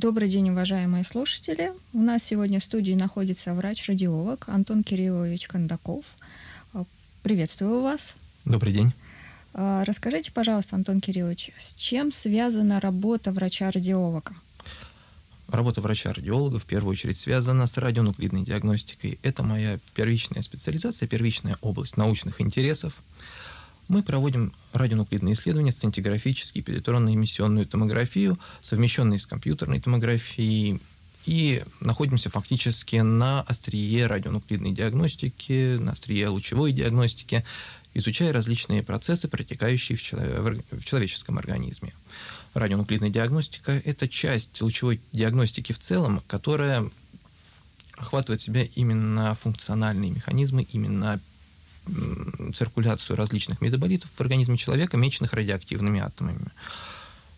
Добрый день, уважаемые слушатели. У нас сегодня в студии находится врач-радиолог Антон Кириллович Кондаков. А, приветствую вас. Добрый день. А, расскажите, пожалуйста, Антон Кириллович, с чем связана работа врача-радиолога? Работа врача-радиолога в первую очередь связана с радионуклидной диагностикой. Это моя первичная специализация, первичная область научных интересов. Мы проводим радионуклидные исследования, сцинтиграфические, позитронно-эмиссионную томографию, совмещенные с компьютерной томографией, и находимся фактически на острие радионуклидной диагностики, на острие лучевой диагностики, изучая различные процессы, протекающие в, человеческом организме. Радионуклидная диагностика – это часть лучевой диагностики в целом, которая охватывает в себя именно функциональные механизмы, именно циркуляцию различных метаболитов в организме человека, меченных радиоактивными атомами.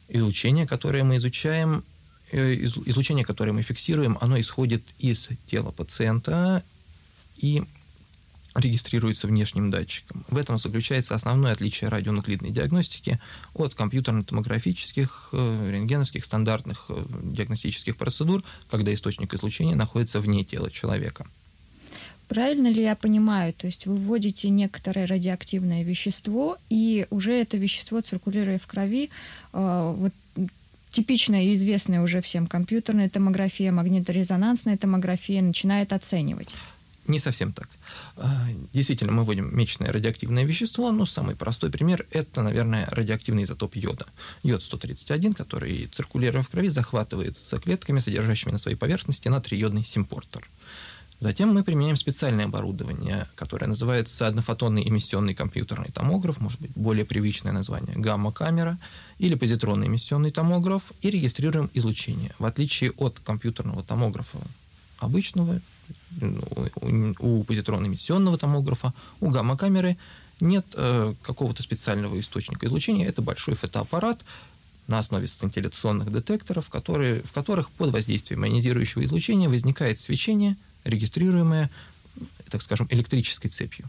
Излучение, которое мы изучаем, э, излучение, которое мы фиксируем, оно исходит из тела пациента и регистрируется внешним датчиком. В этом заключается основное отличие радионуклидной диагностики от компьютерно-томографических, э, рентгеновских, стандартных э, диагностических процедур, когда источник излучения находится вне тела человека. Правильно ли я понимаю? То есть вы вводите некоторое радиоактивное вещество, и уже это вещество, циркулируя в крови, э, вот типичная и известная уже всем компьютерная томография, магниторезонансная томография начинает оценивать. Не совсем так. А, действительно, мы вводим мечное радиоактивное вещество, но самый простой пример – это, наверное, радиоактивный изотоп йода. Йод-131, который, циркулируя в крови, захватывается клетками, содержащими на своей поверхности натриодный симпортер – Затем мы применяем специальное оборудование, которое называется однофотонный эмиссионный компьютерный томограф, может быть, более привычное название, гамма-камера или позитронный эмиссионный томограф, и регистрируем излучение. В отличие от компьютерного томографа обычного, ну, у позитронно-эмиссионного томографа, у гамма-камеры нет э, какого-то специального источника излучения. Это большой фотоаппарат, на основе сцинтилляционных детекторов, которые, в которых под воздействием ионизирующего излучения возникает свечение – регистрируемое, так скажем, электрической цепью.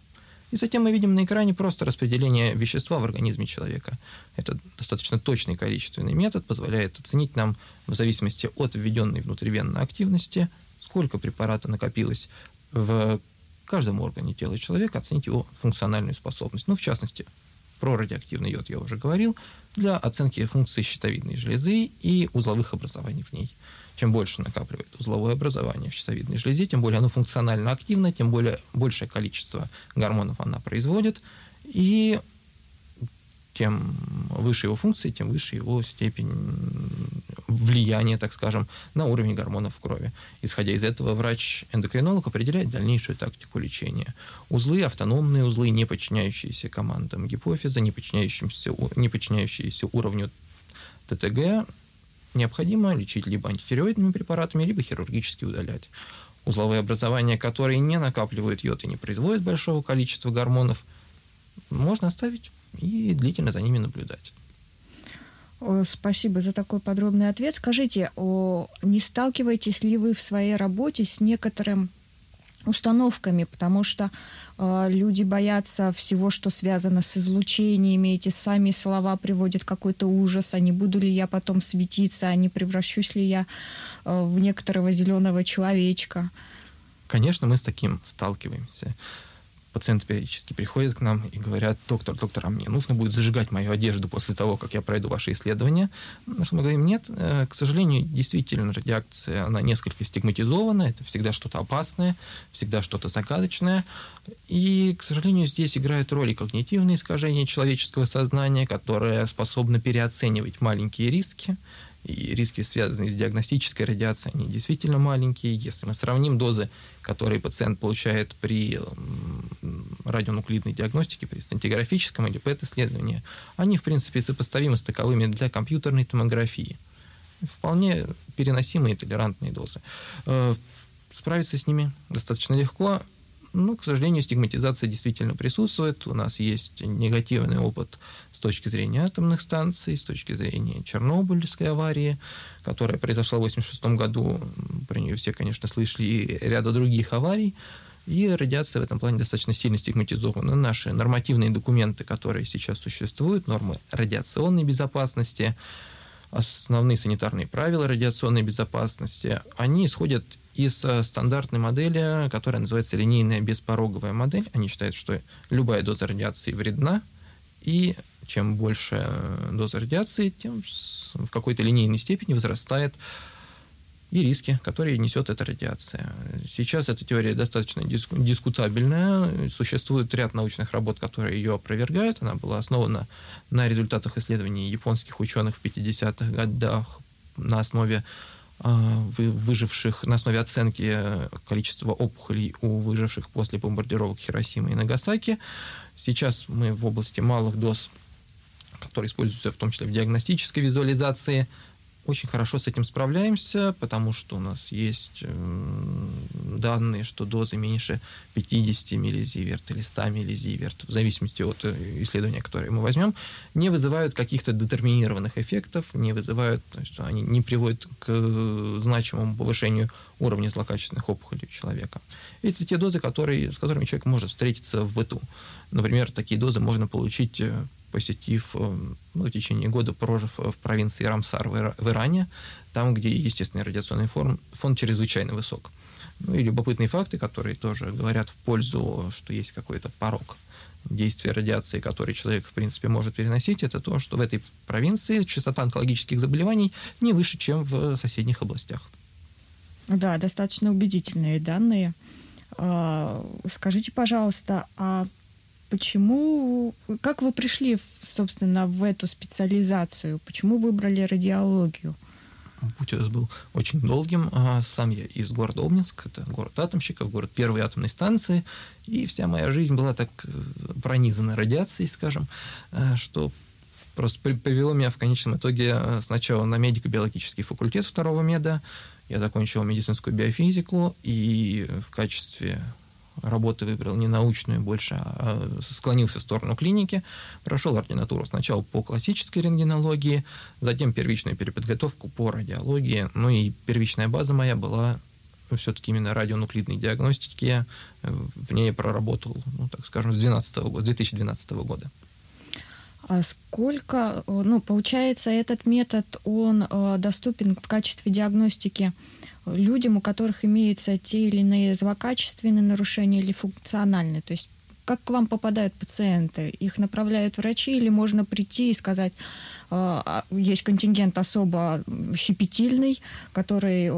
И затем мы видим на экране просто распределение вещества в организме человека. Это достаточно точный количественный метод, позволяет оценить нам в зависимости от введенной внутривенной активности, сколько препарата накопилось в каждом органе тела человека, оценить его функциональную способность. Ну, в частности, про радиоактивный йод я уже говорил, для оценки функции щитовидной железы и узловых образований в ней. Чем больше накапливает узловое образование в щитовидной железе, тем более оно функционально активно, тем более большее количество гормонов она производит, и тем выше его функции, тем выше его степень влияния, так скажем, на уровень гормонов в крови. Исходя из этого, врач-эндокринолог определяет дальнейшую тактику лечения. Узлы, автономные узлы, не подчиняющиеся командам гипофиза, не подчиняющиеся, не подчиняющиеся уровню ТТГ, необходимо лечить либо антитероидными препаратами, либо хирургически удалять. Узловые образования, которые не накапливают йод и не производят большого количества гормонов, можно оставить и длительно за ними наблюдать. Спасибо за такой подробный ответ. Скажите, не сталкиваетесь ли вы в своей работе с некоторым установками, потому что э, люди боятся всего, что связано с излучениями. Эти сами слова приводят какой-то ужас. А не буду ли я потом светиться, а не превращусь ли я э, в некоторого зеленого человечка? Конечно, мы с таким сталкиваемся пациенты периодически приходят к нам и говорят, доктор, доктор, а мне нужно будет зажигать мою одежду после того, как я пройду ваши исследования. На что мы говорим, нет, э, к сожалению, действительно, радиация, она несколько стигматизована, это всегда что-то опасное, всегда что-то загадочное. И, к сожалению, здесь играют роли когнитивные искажения человеческого сознания, которые способны переоценивать маленькие риски, и риски, связанные с диагностической радиацией, они действительно маленькие. Если мы сравним дозы, которые пациент получает при радионуклидной диагностике, при стентиграфическом или ПЭТ-исследовании, они, в принципе, сопоставимы с таковыми для компьютерной томографии. Вполне переносимые толерантные дозы. Э, справиться с ними достаточно легко. Ну, к сожалению, стигматизация действительно присутствует. У нас есть негативный опыт точки зрения атомных станций, с точки зрения Чернобыльской аварии, которая произошла в 1986 году. Про нее все, конечно, слышали, и ряда других аварий. И радиация в этом плане достаточно сильно стигматизована. Наши нормативные документы, которые сейчас существуют, нормы радиационной безопасности, основные санитарные правила радиационной безопасности, они исходят из э, стандартной модели, которая называется линейная беспороговая модель. Они считают, что любая доза радиации вредна, и чем больше э, доза радиации, тем в какой-то линейной степени возрастает и риски, которые несет эта радиация. Сейчас эта теория достаточно диску, дискутабельная. Существует ряд научных работ, которые ее опровергают. Она была основана на результатах исследований японских ученых в 50-х годах на основе а, выживших, на основе оценки количества опухолей у выживших после бомбардировок Хиросимы и Нагасаки. Сейчас мы в области малых доз, которые используются в том числе в диагностической визуализации, очень хорошо с этим справляемся, потому что у нас есть э, данные, что дозы меньше 50 миллизиверт или 100 миллизиверт, в зависимости от э, исследования, которое мы возьмем, не вызывают каких-то детерминированных эффектов, не вызывают, то есть они не приводят к значимому повышению уровня злокачественных опухолей у человека. Это те дозы, которые, с которыми человек может встретиться в быту. Например, такие дозы можно получить э, посетив, э, ну, в течение года прожив в провинции Рамсар в Иране, там, где естественный радиационный фон, фон чрезвычайно высок. Ну и любопытные факты, которые тоже говорят в пользу, что есть какой-то порог действия радиации, который человек, в принципе, может переносить, это то, что в этой провинции частота онкологических заболеваний не выше, чем в соседних областях. Да, достаточно убедительные данные. А, скажите, пожалуйста, а Почему, как вы пришли, собственно, в эту специализацию? Почему выбрали радиологию? Путь этот был очень долгим. А сам я из города Обнинск, это город атомщиков, город первой атомной станции, и вся моя жизнь была так э, пронизана радиацией, скажем, э, что просто привело меня в конечном итоге э, сначала на медико-биологический факультет второго меда, я закончил медицинскую биофизику, и в качестве работы выбрал не научную больше, а склонился в сторону клиники, прошел ординатуру сначала по классической рентгенологии, затем первичную переподготовку по радиологии, ну и первичная база моя была все-таки именно радионуклидной диагностики, в ней я проработал, ну, так скажем, с, 12 года, с 2012 года. А сколько, ну, получается, этот метод, он э, доступен в качестве диагностики людям, у которых имеются те или иные злокачественные нарушения или функциональные. То есть как к вам попадают пациенты? Их направляют врачи или можно прийти и сказать, э, а, есть контингент особо щепетильный, который,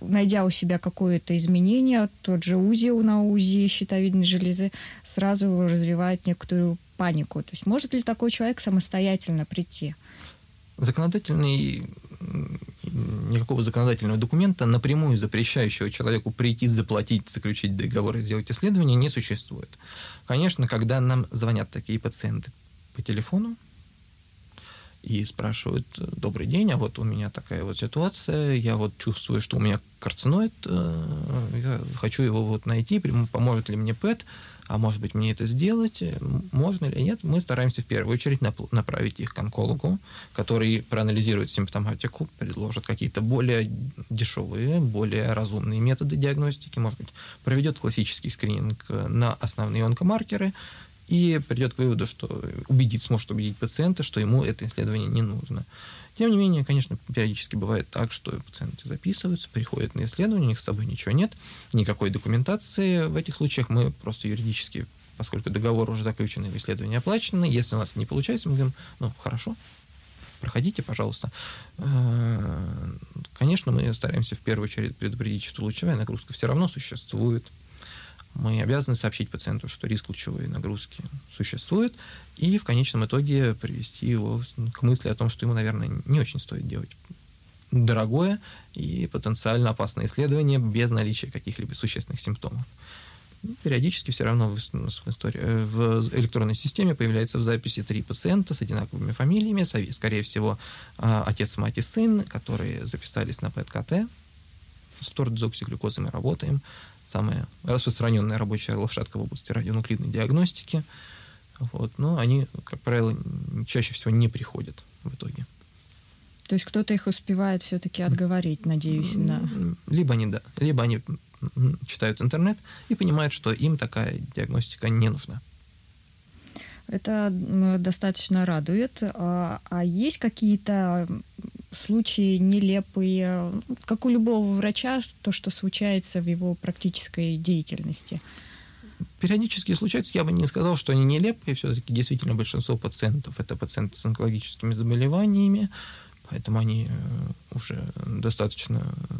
найдя у себя какое-то изменение, тот же УЗИ на УЗИ щитовидной железы, сразу развивает некоторую панику. То есть может ли такой человек самостоятельно прийти? Законодательный никакого законодательного документа, напрямую запрещающего человеку прийти, заплатить, заключить договор и сделать исследование, не существует. Конечно, когда нам звонят такие пациенты по телефону и спрашивают, добрый день, а вот у меня такая вот ситуация, я вот чувствую, что у меня карциноид, э, я хочу его вот найти, поможет ли мне ПЭТ, а может быть мне это сделать, можно или нет, мы стараемся в первую очередь направить их к онкологу, который проанализирует симптоматику, предложит какие-то более дешевые, более разумные методы диагностики, может быть, проведет классический скрининг на основные онкомаркеры и придет к выводу, что убедить, сможет убедить пациента, что ему это исследование не нужно. Тем не менее, конечно, периодически бывает так, что пациенты записываются, приходят на исследование, у них с собой ничего нет, никакой документации. В этих случаях мы просто юридически, поскольку договор уже заключен и исследование оплачено, если у нас не получается, мы говорим, ну, хорошо, проходите, пожалуйста. Э, конечно, мы стараемся в первую очередь предупредить, что лучевая нагрузка все равно существует, мы обязаны сообщить пациенту, что риск лучевой нагрузки существует, и в конечном итоге привести его к мысли о том, что ему, наверное, не очень стоит делать дорогое и потенциально опасное исследование без наличия каких-либо существенных симптомов. Периодически все равно в, в, истории, э, в электронной системе появляется в записи три пациента с одинаковыми фамилиями, скорее всего, а, отец, мать и сын, которые записались на ПЭТ-КТ. С тордезоксиглюкозой работаем самая распространенная рабочая лошадка в области радионуклидной диагностики. Вот, но они, как правило, чаще всего не приходят в итоге. То есть кто-то их успевает все-таки отговорить, надеюсь, на... Либо они, да, либо они читают интернет и понимают, что им такая диагностика не нужна. Это достаточно радует. А, а есть какие-то случаи нелепые, как у любого врача, то, что случается в его практической деятельности? Периодически случается, я бы не сказал, что они нелепые, все-таки действительно большинство пациентов это пациенты с онкологическими заболеваниями, поэтому они э, уже достаточно э,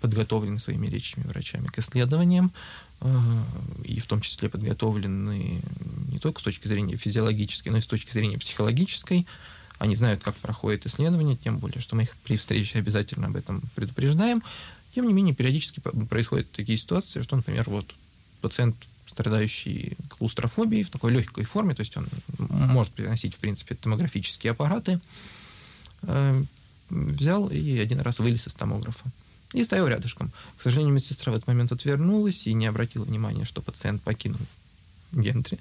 подготовлены своими речами врачами к исследованиям, и в том числе подготовлены не только с точки зрения физиологической, но и с точки зрения психологической. Они знают, как проходит исследование, тем более, что мы их при встрече обязательно об этом предупреждаем. Тем не менее, периодически происходят такие ситуации, что, например, вот пациент, страдающий клаустрофобией в такой легкой форме, то есть он может переносить, в принципе, томографические аппараты, э, взял и один раз вылез из томографа. И стоял рядышком. К сожалению, медсестра в этот момент отвернулась и не обратила внимания, что пациент покинул гентри.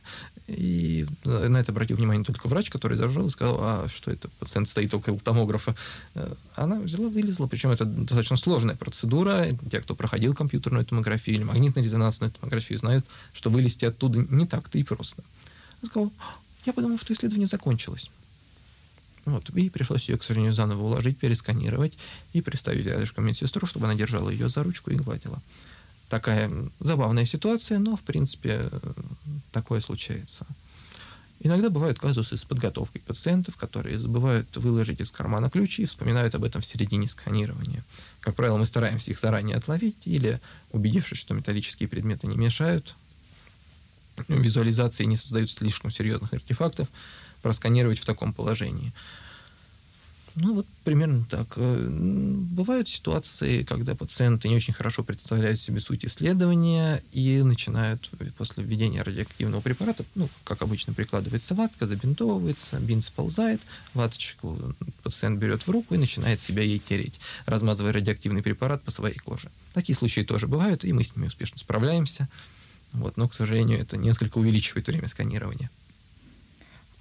И на это обратил внимание только врач, который зажил и сказал, а что это, пациент стоит около томографа. Э, она взяла, вылезла, причем это достаточно сложная процедура. Те, кто проходил компьютерную томографию или магнитно-резонансную томографию, знают, что вылезти оттуда не так-то и просто. Она сказала, я подумал, что исследование закончилось. Вот, и пришлось ее, к сожалению, заново уложить, пересканировать и представить рядышком медсестру, чтобы она держала ее за ручку и гладила такая забавная ситуация, но, в принципе, такое случается. Иногда бывают казусы с подготовкой пациентов, которые забывают выложить из кармана ключи и вспоминают об этом в середине сканирования. Как правило, мы стараемся их заранее отловить или, убедившись, что металлические предметы не мешают, визуализации не создают слишком серьезных артефактов, просканировать в таком положении. Ну, вот примерно так. Э, бывают ситуации, когда пациенты не очень хорошо представляют себе суть исследования и начинают после введения радиоактивного препарата, ну, как обычно, прикладывается ватка, забинтовывается, бинт сползает, ваточку пациент берет в руку и начинает себя ей тереть, размазывая радиоактивный препарат по своей коже. Такие случаи тоже бывают, и мы с ними успешно справляемся. Вот, но, к сожалению, это несколько увеличивает время сканирования.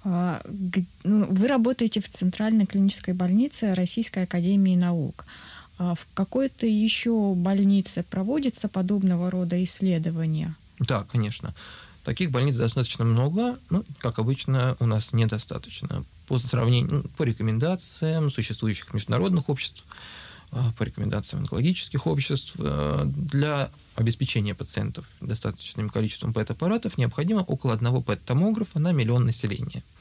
А, ну, вы работаете в Центральной клинической больнице Российской Академии Наук. А в какой-то еще больнице проводится подобного рода исследования? Да, конечно. Таких больниц достаточно много, но, как обычно, у нас недостаточно. По сравнению, ну, по рекомендациям существующих международных обществ, по рекомендациям онкологических обществ, для обеспечения пациентов достаточным количеством ПЭТ-аппаратов необходимо около одного ПЭТ-томографа на миллион населения –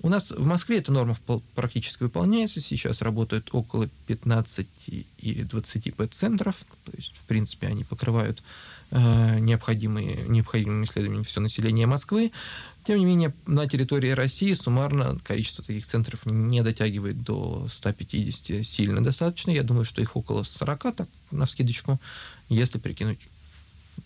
у нас в Москве эта норма практически выполняется. Сейчас работают около 15 или 20 ПЭТ-центров. То есть, в принципе, они покрывают э, необходимые, необходимыми исследованиями все население Москвы. Тем не менее, на территории России суммарно количество таких центров не дотягивает до 150 сильно достаточно. Я думаю, что их около 40, так, на вскидочку, если прикинуть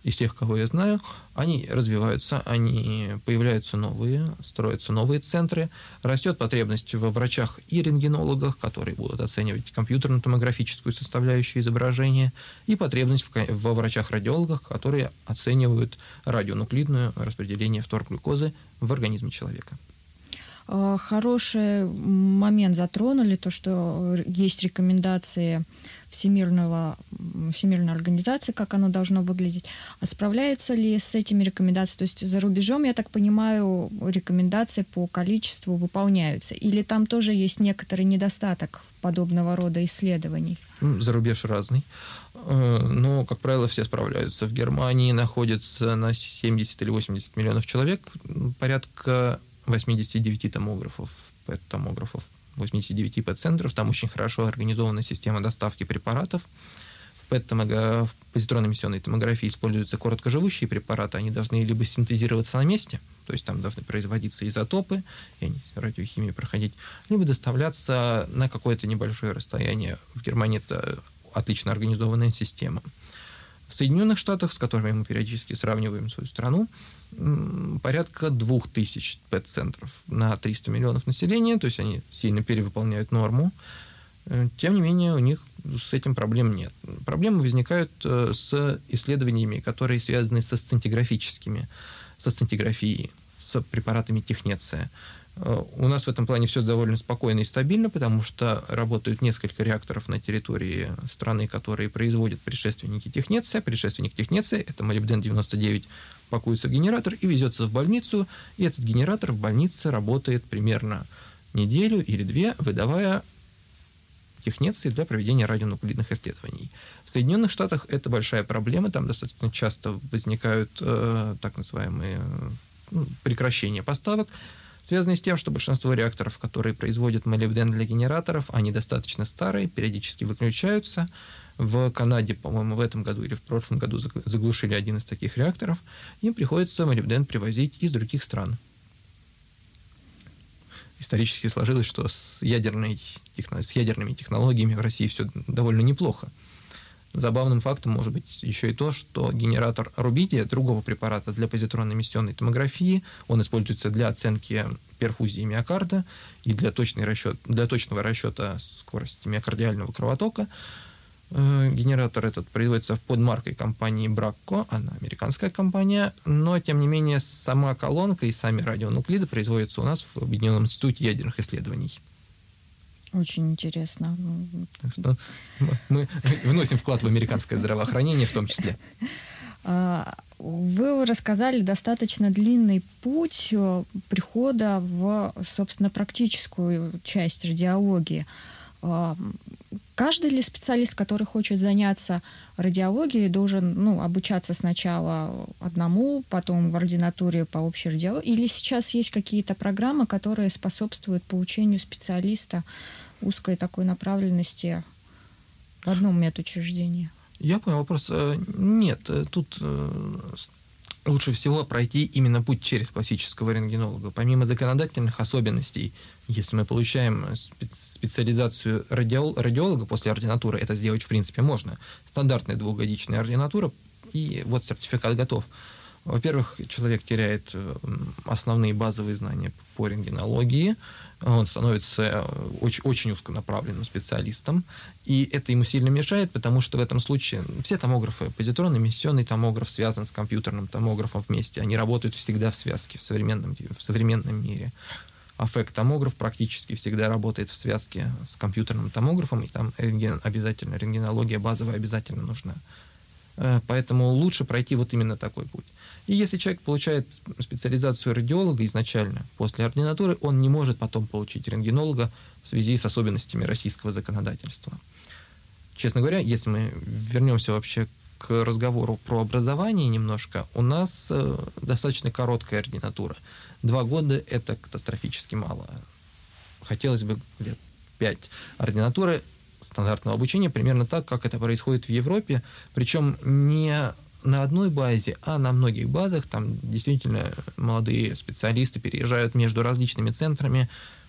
из тех, кого я знаю, они развиваются, они появляются новые, строятся новые центры, растет потребность во врачах и рентгенологах, которые будут оценивать компьютерно-томографическую составляющую изображения, и потребность во врачах-радиологах, которые оценивают радионуклидное распределение фторглюкозы в организме человека. А, хороший момент затронули, то, что есть рекомендации Всемирного, Всемирной организации, как оно должно выглядеть. А справляются ли с этими рекомендациями? То есть за рубежом, я так понимаю, рекомендации по количеству выполняются. Или там тоже есть некоторый недостаток подобного рода исследований? За рубеж разный. Э, но, как правило, все справляются. В Германии находится на 70 или 80 миллионов человек порядка 89 томографов, ПЭТ-томографов 89 ПЭТ-центров. Там очень хорошо организована система доставки препаратов. В пэт в позитронно-эмиссионной томографии используются короткоживущие препараты. Они должны либо синтезироваться на месте, то есть там должны производиться изотопы, и они радиохимию проходить, либо доставляться на какое-то небольшое расстояние. В Германии это отлично организованная система. В Соединенных Штатах, с которыми мы периодически сравниваем свою страну, порядка 2000 ПЭТ-центров на 300 миллионов населения, то есть они сильно перевыполняют норму. Э, тем не менее, у них с этим проблем нет. Проблемы возникают э, с исследованиями, которые связаны со сцинтиграфическими, со сцинтиграфией, с препаратами технеция. Э, у нас в этом плане все довольно спокойно и стабильно, потому что работают несколько реакторов на территории страны, которые производят предшественники технеция. Предшественник технеция – это молибден-99, пакуется генератор и везется в больницу, и этот генератор в больнице работает примерно неделю или две, выдавая технеции для проведения радионуклидных исследований. В Соединенных Штатах это большая проблема, там достаточно часто возникают э, так называемые ну, прекращения поставок, связанные с тем, что большинство реакторов, которые производят молибден для генераторов, они достаточно старые, периодически выключаются. В Канаде, по-моему, в этом году или в прошлом году заглушили один из таких реакторов. Им приходится молибден привозить из других стран исторически сложилось, что с, ядерной, с ядерными технологиями в России все довольно неплохо. Забавным фактом может быть еще и то, что генератор рубидия, другого препарата для позитронно-эмиссионной томографии, он используется для оценки перфузии миокарда и для, точной расчет, для точного расчета скорости миокардиального кровотока. Э, генератор этот производится под маркой компании Bracco, она американская компания, но, тем не менее, сама колонка и сами радионуклиды производятся у нас в Объединенном институте ядерных исследований. Очень интересно. Так что мы вносим вклад в американское здравоохранение в том числе. А, вы рассказали достаточно длинный путь э, прихода в, собственно, практическую часть радиологии. А, каждый ли специалист, который хочет заняться радиологией, должен ну, обучаться сначала одному, потом в ординатуре по общей радиологии? Или сейчас есть какие-то программы, которые способствуют получению специалиста узкой такой направленности в одном медучреждении? Я понял вопрос. Э, нет, э, тут э, лучше всего пройти именно путь через классического рентгенолога. Помимо законодательных особенностей, если мы получаем специализацию радиолога после ординатуры, это сделать в принципе можно. Стандартная двухгодичная ординатура, и вот сертификат готов. Во-первых, человек теряет э, основные базовые знания по рентгенологии, он становится э, очень, очень узконаправленным специалистом, и это ему сильно мешает, потому что в этом случае все томографы, позитронный эмиссионный томограф связан с компьютерным томографом вместе, они работают всегда в связке в современном, в современном мире. Аффект-томограф практически всегда работает в связке с компьютерным томографом, и там рентген, обязательно рентгенология базовая обязательно нужна. Э, поэтому лучше пройти вот именно такой путь. И если человек получает специализацию радиолога изначально, после ординатуры, он не может потом получить рентгенолога в связи с особенностями российского законодательства. Честно говоря, если мы вернемся вообще к разговору про образование немножко, у нас э, достаточно короткая ординатура. Два года – это катастрофически мало. Хотелось бы лет пять. Ординатуры стандартного обучения примерно так, как это происходит в Европе, причем не на одной базе, а на многих базах. Там действительно молодые специалисты переезжают между различными центрами.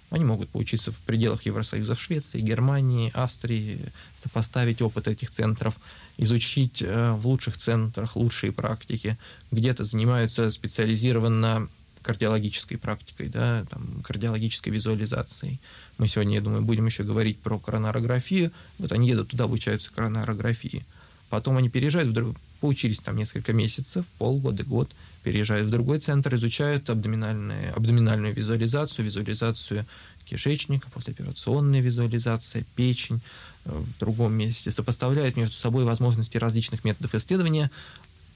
Они могут поучиться в пределах Евросоюза в Швеции, Германии, Австрии, сопоставить опыт этих центров, изучить э, в лучших центрах лучшие практики. Где-то занимаются специализированно кардиологической практикой, да, там, кардиологической визуализацией. Мы сегодня, я думаю, будем еще говорить про коронарографию. Вот они едут туда, обучаются коронарографии. Потом они переезжают в поучились там несколько месяцев, полгода, год, переезжают в другой центр, изучают абдоминальную, абдоминальную визуализацию, визуализацию кишечника, послеоперационная визуализация, печень э, в другом месте, сопоставляют между собой возможности различных методов исследования,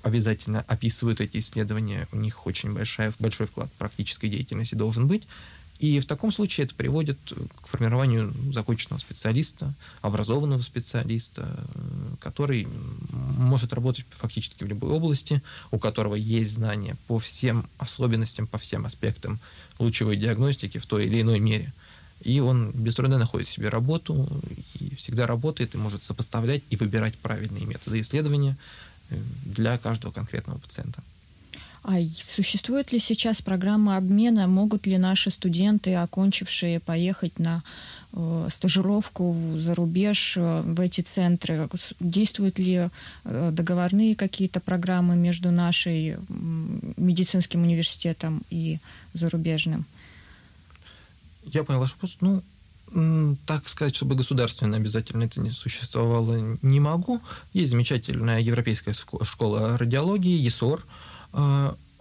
обязательно описывают эти исследования, у них очень большая, большой вклад практической деятельности должен быть, и в таком случае это приводит к формированию законченного специалиста, образованного специалиста, который может работать фактически в любой области, у которого есть знания по всем особенностям, по всем аспектам лучевой диагностики в той или иной мере. И он без труда находит себе работу, и всегда работает, и может сопоставлять и выбирать правильные методы исследования э, для каждого конкретного пациента. А существует ли сейчас программа обмена? Могут ли наши студенты, окончившие, поехать на э, стажировку за рубеж э, в эти центры? Действуют ли э, договорные какие-то программы между нашей медицинским университетом и зарубежным? Я понял ваш вопрос. Ну, так сказать, чтобы государственно обязательно это не существовало, не могу. Есть замечательная европейская школа радиологии, ЕСОР, Э,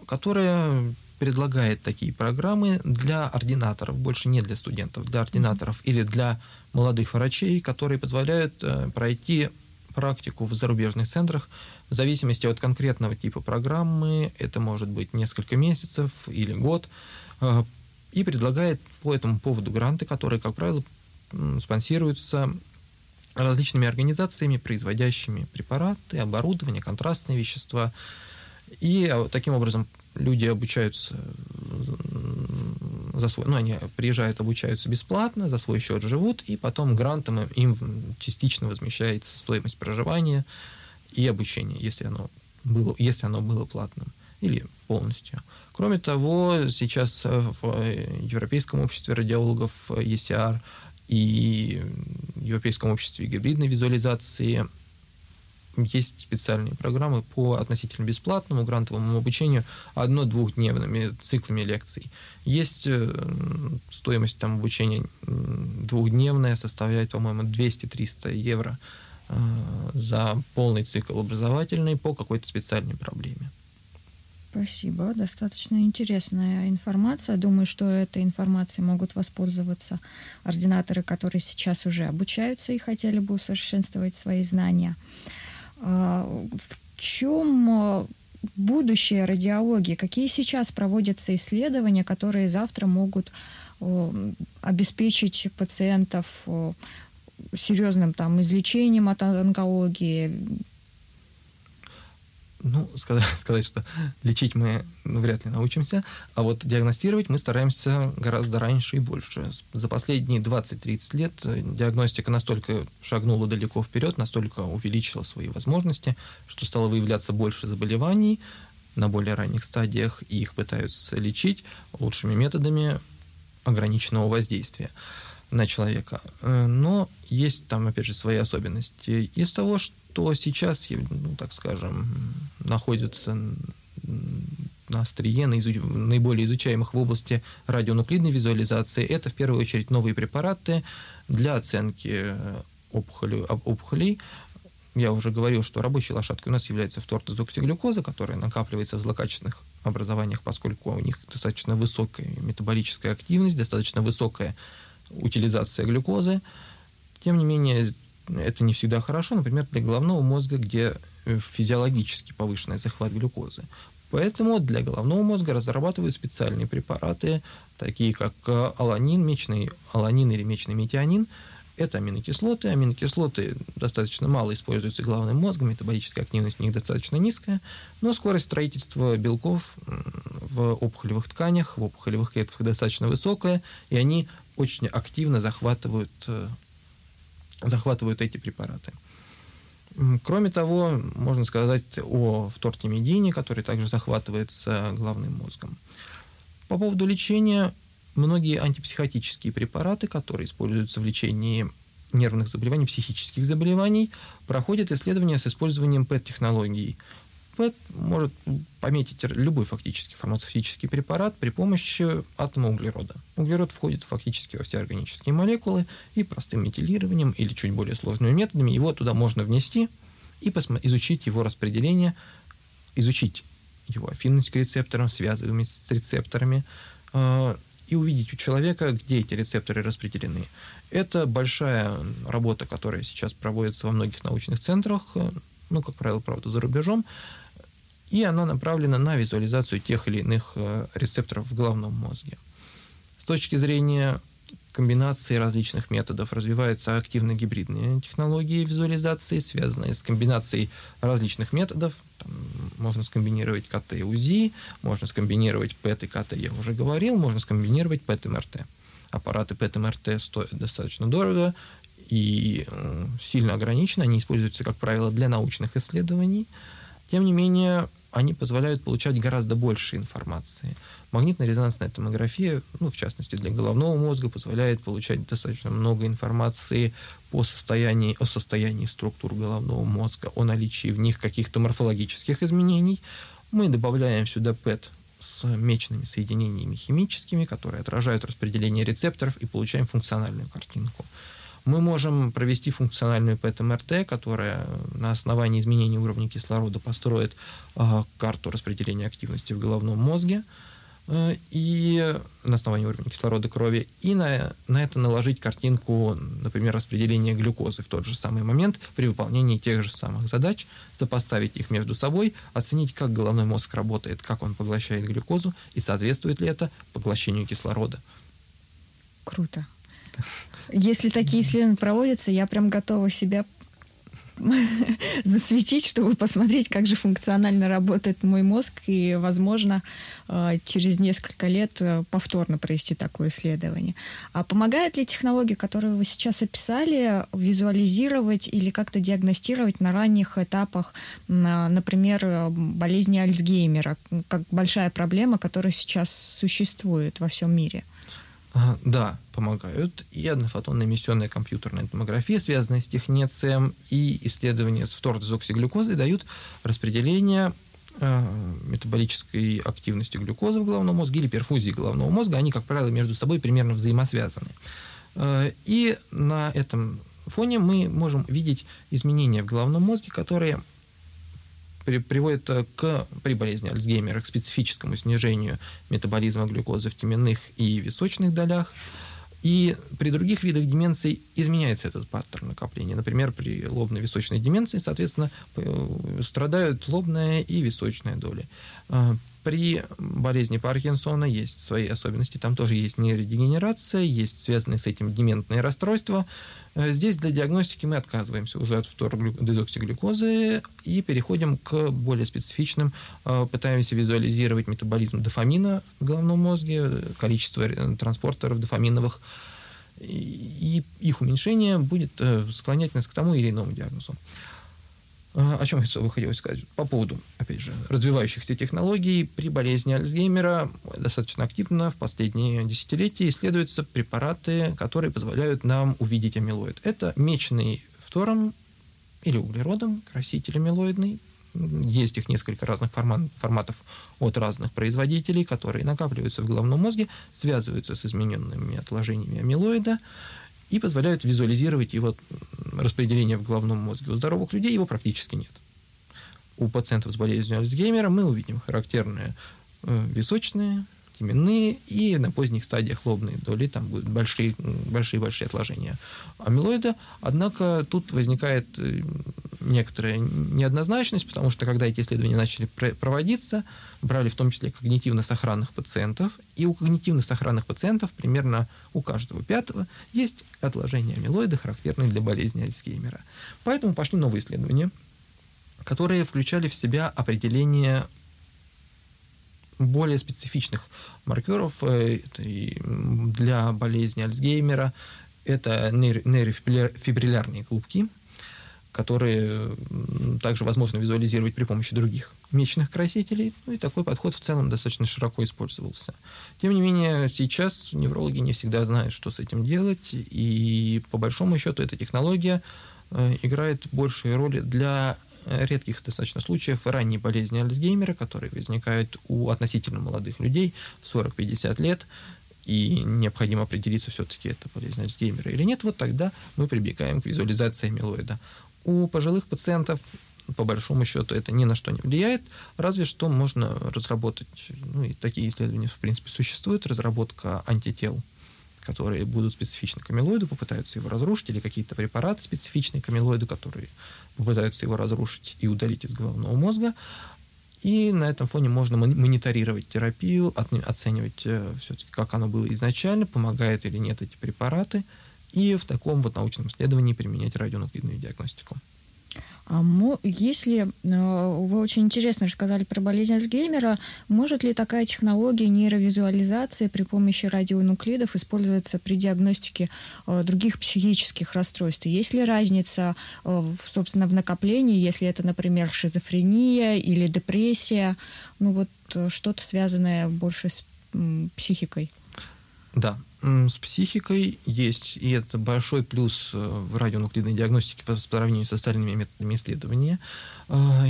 которая предлагает такие программы для ординаторов, больше не для студентов, для ординаторов или для молодых врачей, которые позволяют э, пройти практику в зарубежных центрах в зависимости от конкретного типа программы, это может быть несколько месяцев или год, э, и предлагает по этому поводу гранты, которые, как правило, спонсируются различными организациями, производящими препараты, оборудование, контрастные вещества. И а, таким образом люди обучаются за свой, ну, они приезжают, обучаются бесплатно, за свой счет живут, и потом грантом им частично возмещается стоимость проживания и обучения, если оно было, если оно было платным или полностью. Кроме того, сейчас в Европейском обществе радиологов ECR и Европейском обществе гибридной визуализации есть специальные программы по относительно бесплатному грантовому обучению одно-двухдневными циклами лекций. Есть э, стоимость там обучения двухдневная, составляет, по-моему, 200-300 евро э, за полный цикл образовательный по какой-то специальной проблеме. Спасибо. Достаточно интересная информация. Думаю, что этой информацией могут воспользоваться ординаторы, которые сейчас уже обучаются и хотели бы усовершенствовать свои знания. А, в чем а, будущее радиологии? Какие сейчас проводятся исследования, которые завтра могут обеспечить пациентов серьезным там излечением от онкологии, ну, сказать, сказать, что лечить мы ну, вряд ли научимся, а вот диагностировать мы стараемся гораздо раньше и больше. За последние 20-30 лет э, диагностика настолько шагнула далеко вперед, настолько увеличила свои возможности, что стало выявляться больше заболеваний на более ранних стадиях, и их пытаются лечить лучшими методами ограниченного воздействия на человека. Э, но есть там, опять же, свои особенности. Из того, что что сейчас, ну, так скажем, находится на острие наиболее изучаемых в области радионуклидной визуализации, это в первую очередь новые препараты для оценки опухолей. опухолей. Я уже говорил, что рабочей лошадкой у нас является фтортозоксиглюкоза, которая накапливается в злокачественных образованиях, поскольку у них достаточно высокая метаболическая активность, достаточно высокая утилизация глюкозы. Тем не менее, это не всегда хорошо, например, для головного мозга, где э, физиологически повышенный захват глюкозы. Поэтому для головного мозга разрабатывают специальные препараты, такие как э, аланин, мечный аланин или мечный метионин. Это аминокислоты. Аминокислоты достаточно мало используются головным мозгом, метаболическая активность у них достаточно низкая, но скорость строительства белков в опухолевых тканях, в опухолевых клетках достаточно высокая, и они очень активно захватывают э, захватывают эти препараты. Кроме того, можно сказать о втортимидине, который также захватывается главным мозгом. По поводу лечения, многие антипсихотические препараты, которые используются в лечении нервных заболеваний, психических заболеваний, проходят исследования с использованием ПЭТ-технологий. ПЭТ может пометить любой фактически фармацевтический препарат при помощи атома углерода. Углерод входит фактически во все органические молекулы, и простым метилированием или чуть более сложными методами его туда можно внести и изучить его распределение, изучить его афинность к рецепторам, связываемость с рецепторами, э, и увидеть у человека, где эти рецепторы распределены. Это большая работа, которая сейчас проводится во многих научных центрах, э, ну, как правило, правда, за рубежом, и она направлена на визуализацию тех или иных э, рецепторов в головном мозге. С точки зрения комбинации различных методов развиваются активно-гибридные технологии визуализации, связанные с комбинацией различных методов. Там можно скомбинировать КТ и УЗИ, можно скомбинировать ПЭТ и КТ, я уже говорил, можно скомбинировать ПЭТ и МРТ. Аппараты ПЭТ и МРТ стоят достаточно дорого и э, сильно ограничены, они используются, как правило, для научных исследований – тем не менее, они позволяют получать гораздо больше информации. Магнитно-резонансная томография, ну, в частности, для головного мозга, позволяет получать достаточно много информации по состоянию, о состоянии структур головного мозга, о наличии в них каких-то морфологических изменений. Мы добавляем сюда ПЭТ с мечными соединениями химическими, которые отражают распределение рецепторов и получаем функциональную картинку. Мы можем провести функциональную ПЭТ-МРТ, которая на основании изменения уровня кислорода построит э, карту распределения активности в головном мозге э, и на основании уровня кислорода крови, и на, на это наложить картинку, например, распределения глюкозы в тот же самый момент при выполнении тех же самых задач, сопоставить их между собой, оценить, как головной мозг работает, как он поглощает глюкозу и соответствует ли это поглощению кислорода. Круто. Если такие исследования проводятся, я прям готова себя засветить, чтобы посмотреть, как же функционально работает мой мозг, и, возможно, э, через несколько лет э, повторно провести такое исследование. А помогает ли технология, которую вы сейчас описали, визуализировать или как-то диагностировать на ранних этапах, например, э, болезни Альцгеймера, как большая проблема, которая сейчас существует во всем мире? Да, помогают. И однофотонная эмиссионная компьютерная томография, связанная с технецием, и исследования с фтордезоксиглюкозой дают распределение э, метаболической активности глюкозы в головном мозге или перфузии головного мозга. Они, как правило, между собой примерно взаимосвязаны. Э, и на этом фоне мы можем видеть изменения в головном мозге, которые при, приводит э, к, при болезни Альцгеймера к специфическому снижению метаболизма глюкозы в теменных и височных долях. И при других видах деменции изменяется этот паттерн накопления. Например, при лобно-височной деменции, соответственно, страдают лобная и височная доли. При болезни Паркинсона есть свои особенности. Там тоже есть нейродегенерация, есть связанные с этим дементные расстройства. Э, здесь для диагностики мы отказываемся уже от фтордезоксиглюкозы и переходим к более специфичным. Э, пытаемся визуализировать метаболизм дофамина в головном мозге, количество э, транспортеров дофаминовых, и их уменьшение будет склонять нас к тому или иному диагнозу. О чем я хотел сказать? По поводу, опять же, развивающихся технологий при болезни Альцгеймера достаточно активно в последние десятилетия исследуются препараты, которые позволяют нам увидеть амилоид. Это мечный фтором или углеродом, краситель амилоидный. Есть их несколько разных форматов от разных производителей, которые накапливаются в головном мозге, связываются с измененными отложениями амилоида и позволяют визуализировать его распределение в головном мозге. У здоровых людей его практически нет. У пациентов с болезнью Альцгеймера мы увидим характерные э, височные, теменные и на поздних стадиях лобные доли, там будут большие, большие-большие отложения амилоида. Однако тут возникает э, некоторая неоднозначность, потому что когда эти исследования начали проводиться, брали в том числе когнитивно-сохранных пациентов, и у когнитивно-сохранных пациентов примерно у каждого пятого есть отложения амилоида, характерные для болезни Альцгеймера. Поэтому пошли новые исследования, которые включали в себя определение более специфичных маркеров э, для болезни Альцгеймера. Это нейрофибриллярные клубки, которые также возможно визуализировать при помощи других мечных красителей. Ну и такой подход в целом достаточно широко использовался. Тем не менее, сейчас неврологи не всегда знают, что с этим делать, и по большому счету эта технология э, играет большую роль для редких достаточно случаев ранней болезни Альцгеймера, которые возникают у относительно молодых людей 40-50 лет, и необходимо определиться, все-таки это болезнь Альцгеймера или нет, вот тогда мы прибегаем к визуализации амилоида. У пожилых пациентов по большому счету это ни на что не влияет, разве что можно разработать, ну и такие исследования в принципе существуют, разработка антител, которые будут специфичны к амилоиду, попытаются его разрушить, или какие-то препараты специфичные к амилоиду, которые попытаются его разрушить и удалить из головного мозга. И на этом фоне можно мониторировать терапию, оценивать э, все-таки, как оно было изначально, помогают или нет эти препараты, и в таком вот научном исследовании применять радионуклидную диагностику. А если э, вы очень интересно рассказали про болезнь Альцгеймера, может ли такая технология нейровизуализации при помощи радионуклидов использоваться при диагностике э, других психических расстройств? Есть ли разница, э, собственно, в накоплении, если это, например, шизофрения или депрессия, ну вот что-то связанное больше с психикой? Да, с психикой есть, и это большой плюс э, в радионуклидной диагностике по сравнению с остальными методами исследования. А,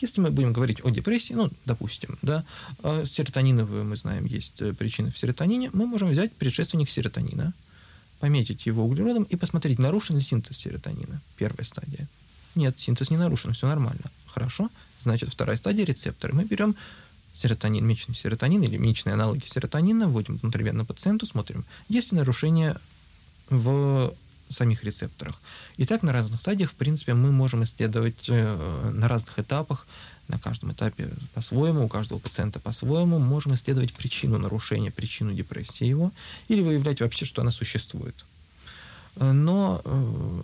если мы будем говорить о депрессии, ну, допустим, да, а, серотониновую мы знаем, есть э, причины в серотонине, мы можем взять предшественник серотонина, пометить его углеродом и посмотреть, нарушен ли синтез серотонина, первая стадия. Нет, синтез не нарушен, все нормально. Хорошо, значит, вторая стадия рецепторы. Мы берем серотонин, месячный серотонин или месячные аналоги серотонина, вводим внутривенно пациенту, смотрим, есть ли нарушение в самих рецепторах. И так на разных стадиях, в принципе, мы можем исследовать э, на разных этапах, на каждом этапе по-своему, у каждого пациента по-своему, можем исследовать причину нарушения, причину депрессии его, или выявлять вообще, что она существует. Но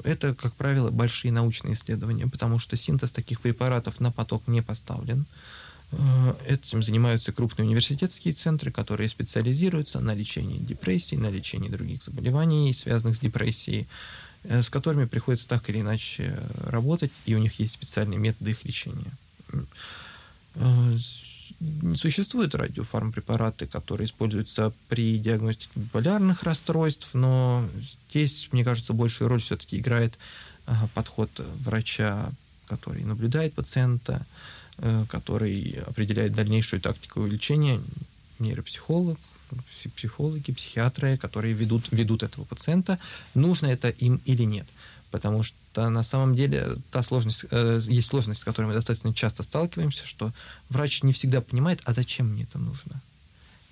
это, как правило, большие научные исследования, потому что синтез таких препаратов на поток не поставлен. Этим занимаются крупные университетские центры, которые специализируются на лечении депрессии, на лечении других заболеваний, связанных с депрессией. Э, с которыми приходится так или иначе работать, и у них есть специальные методы их лечения. Э, существуют радиофармпрепараты, которые используются при диагностике биполярных расстройств, но здесь, мне кажется, большую роль все-таки играет подход врача, который наблюдает пациента, э, который определяет дальнейшую тактику лечения, нейропсихолог, психологи, психиатры, которые ведут, ведут этого пациента, нужно это им или нет. Потому что на самом деле та сложность, э, есть сложность, с которой мы достаточно часто сталкиваемся, что врач не всегда понимает, а зачем мне это нужно.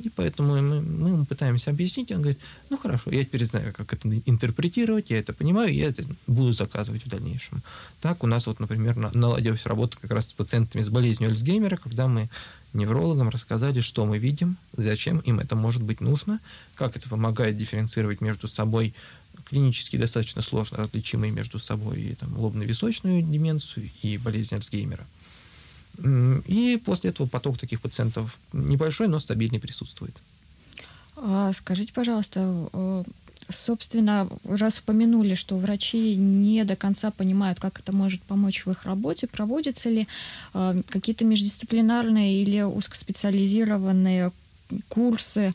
И поэтому мы, мы ему пытаемся объяснить, он говорит, ну хорошо, я теперь знаю, как это интерпретировать, я это понимаю, я это буду заказывать в дальнейшем. Так у нас вот, например, наладилась работа как раз с пациентами с болезнью Альцгеймера, когда мы неврологам рассказали, что мы видим, зачем им это может быть нужно, как это помогает дифференцировать между собой клинически достаточно сложно различимые между собой и, там, лобно-височную деменцию и болезнь Альцгеймера. И после этого поток таких пациентов небольшой, но стабильный присутствует. А скажите, пожалуйста, э, собственно, раз упомянули, что врачи не до конца понимают, как это может помочь в их работе, проводятся ли э, какие-то междисциплинарные или узкоспециализированные курсы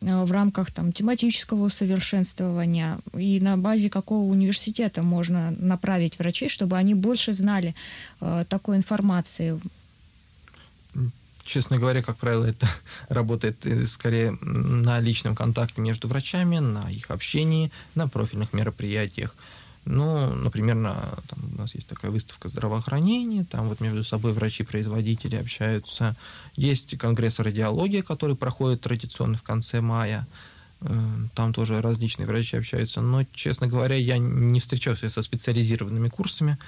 в рамках там, тематического усовершенствования и на базе какого университета можно направить врачей, чтобы они больше знали э, такой информации Честно говоря, как правило, это работает э, скорее на личном контакте между врачами, на их общении, на профильных мероприятиях. Ну, например, на, там, у нас есть такая выставка здравоохранения, там вот между собой врачи-производители общаются. Есть конгресс радиологии, который проходит традиционно в конце мая. Э, там тоже различные врачи общаются. Но, честно говоря, я не встречался со специализированными курсами.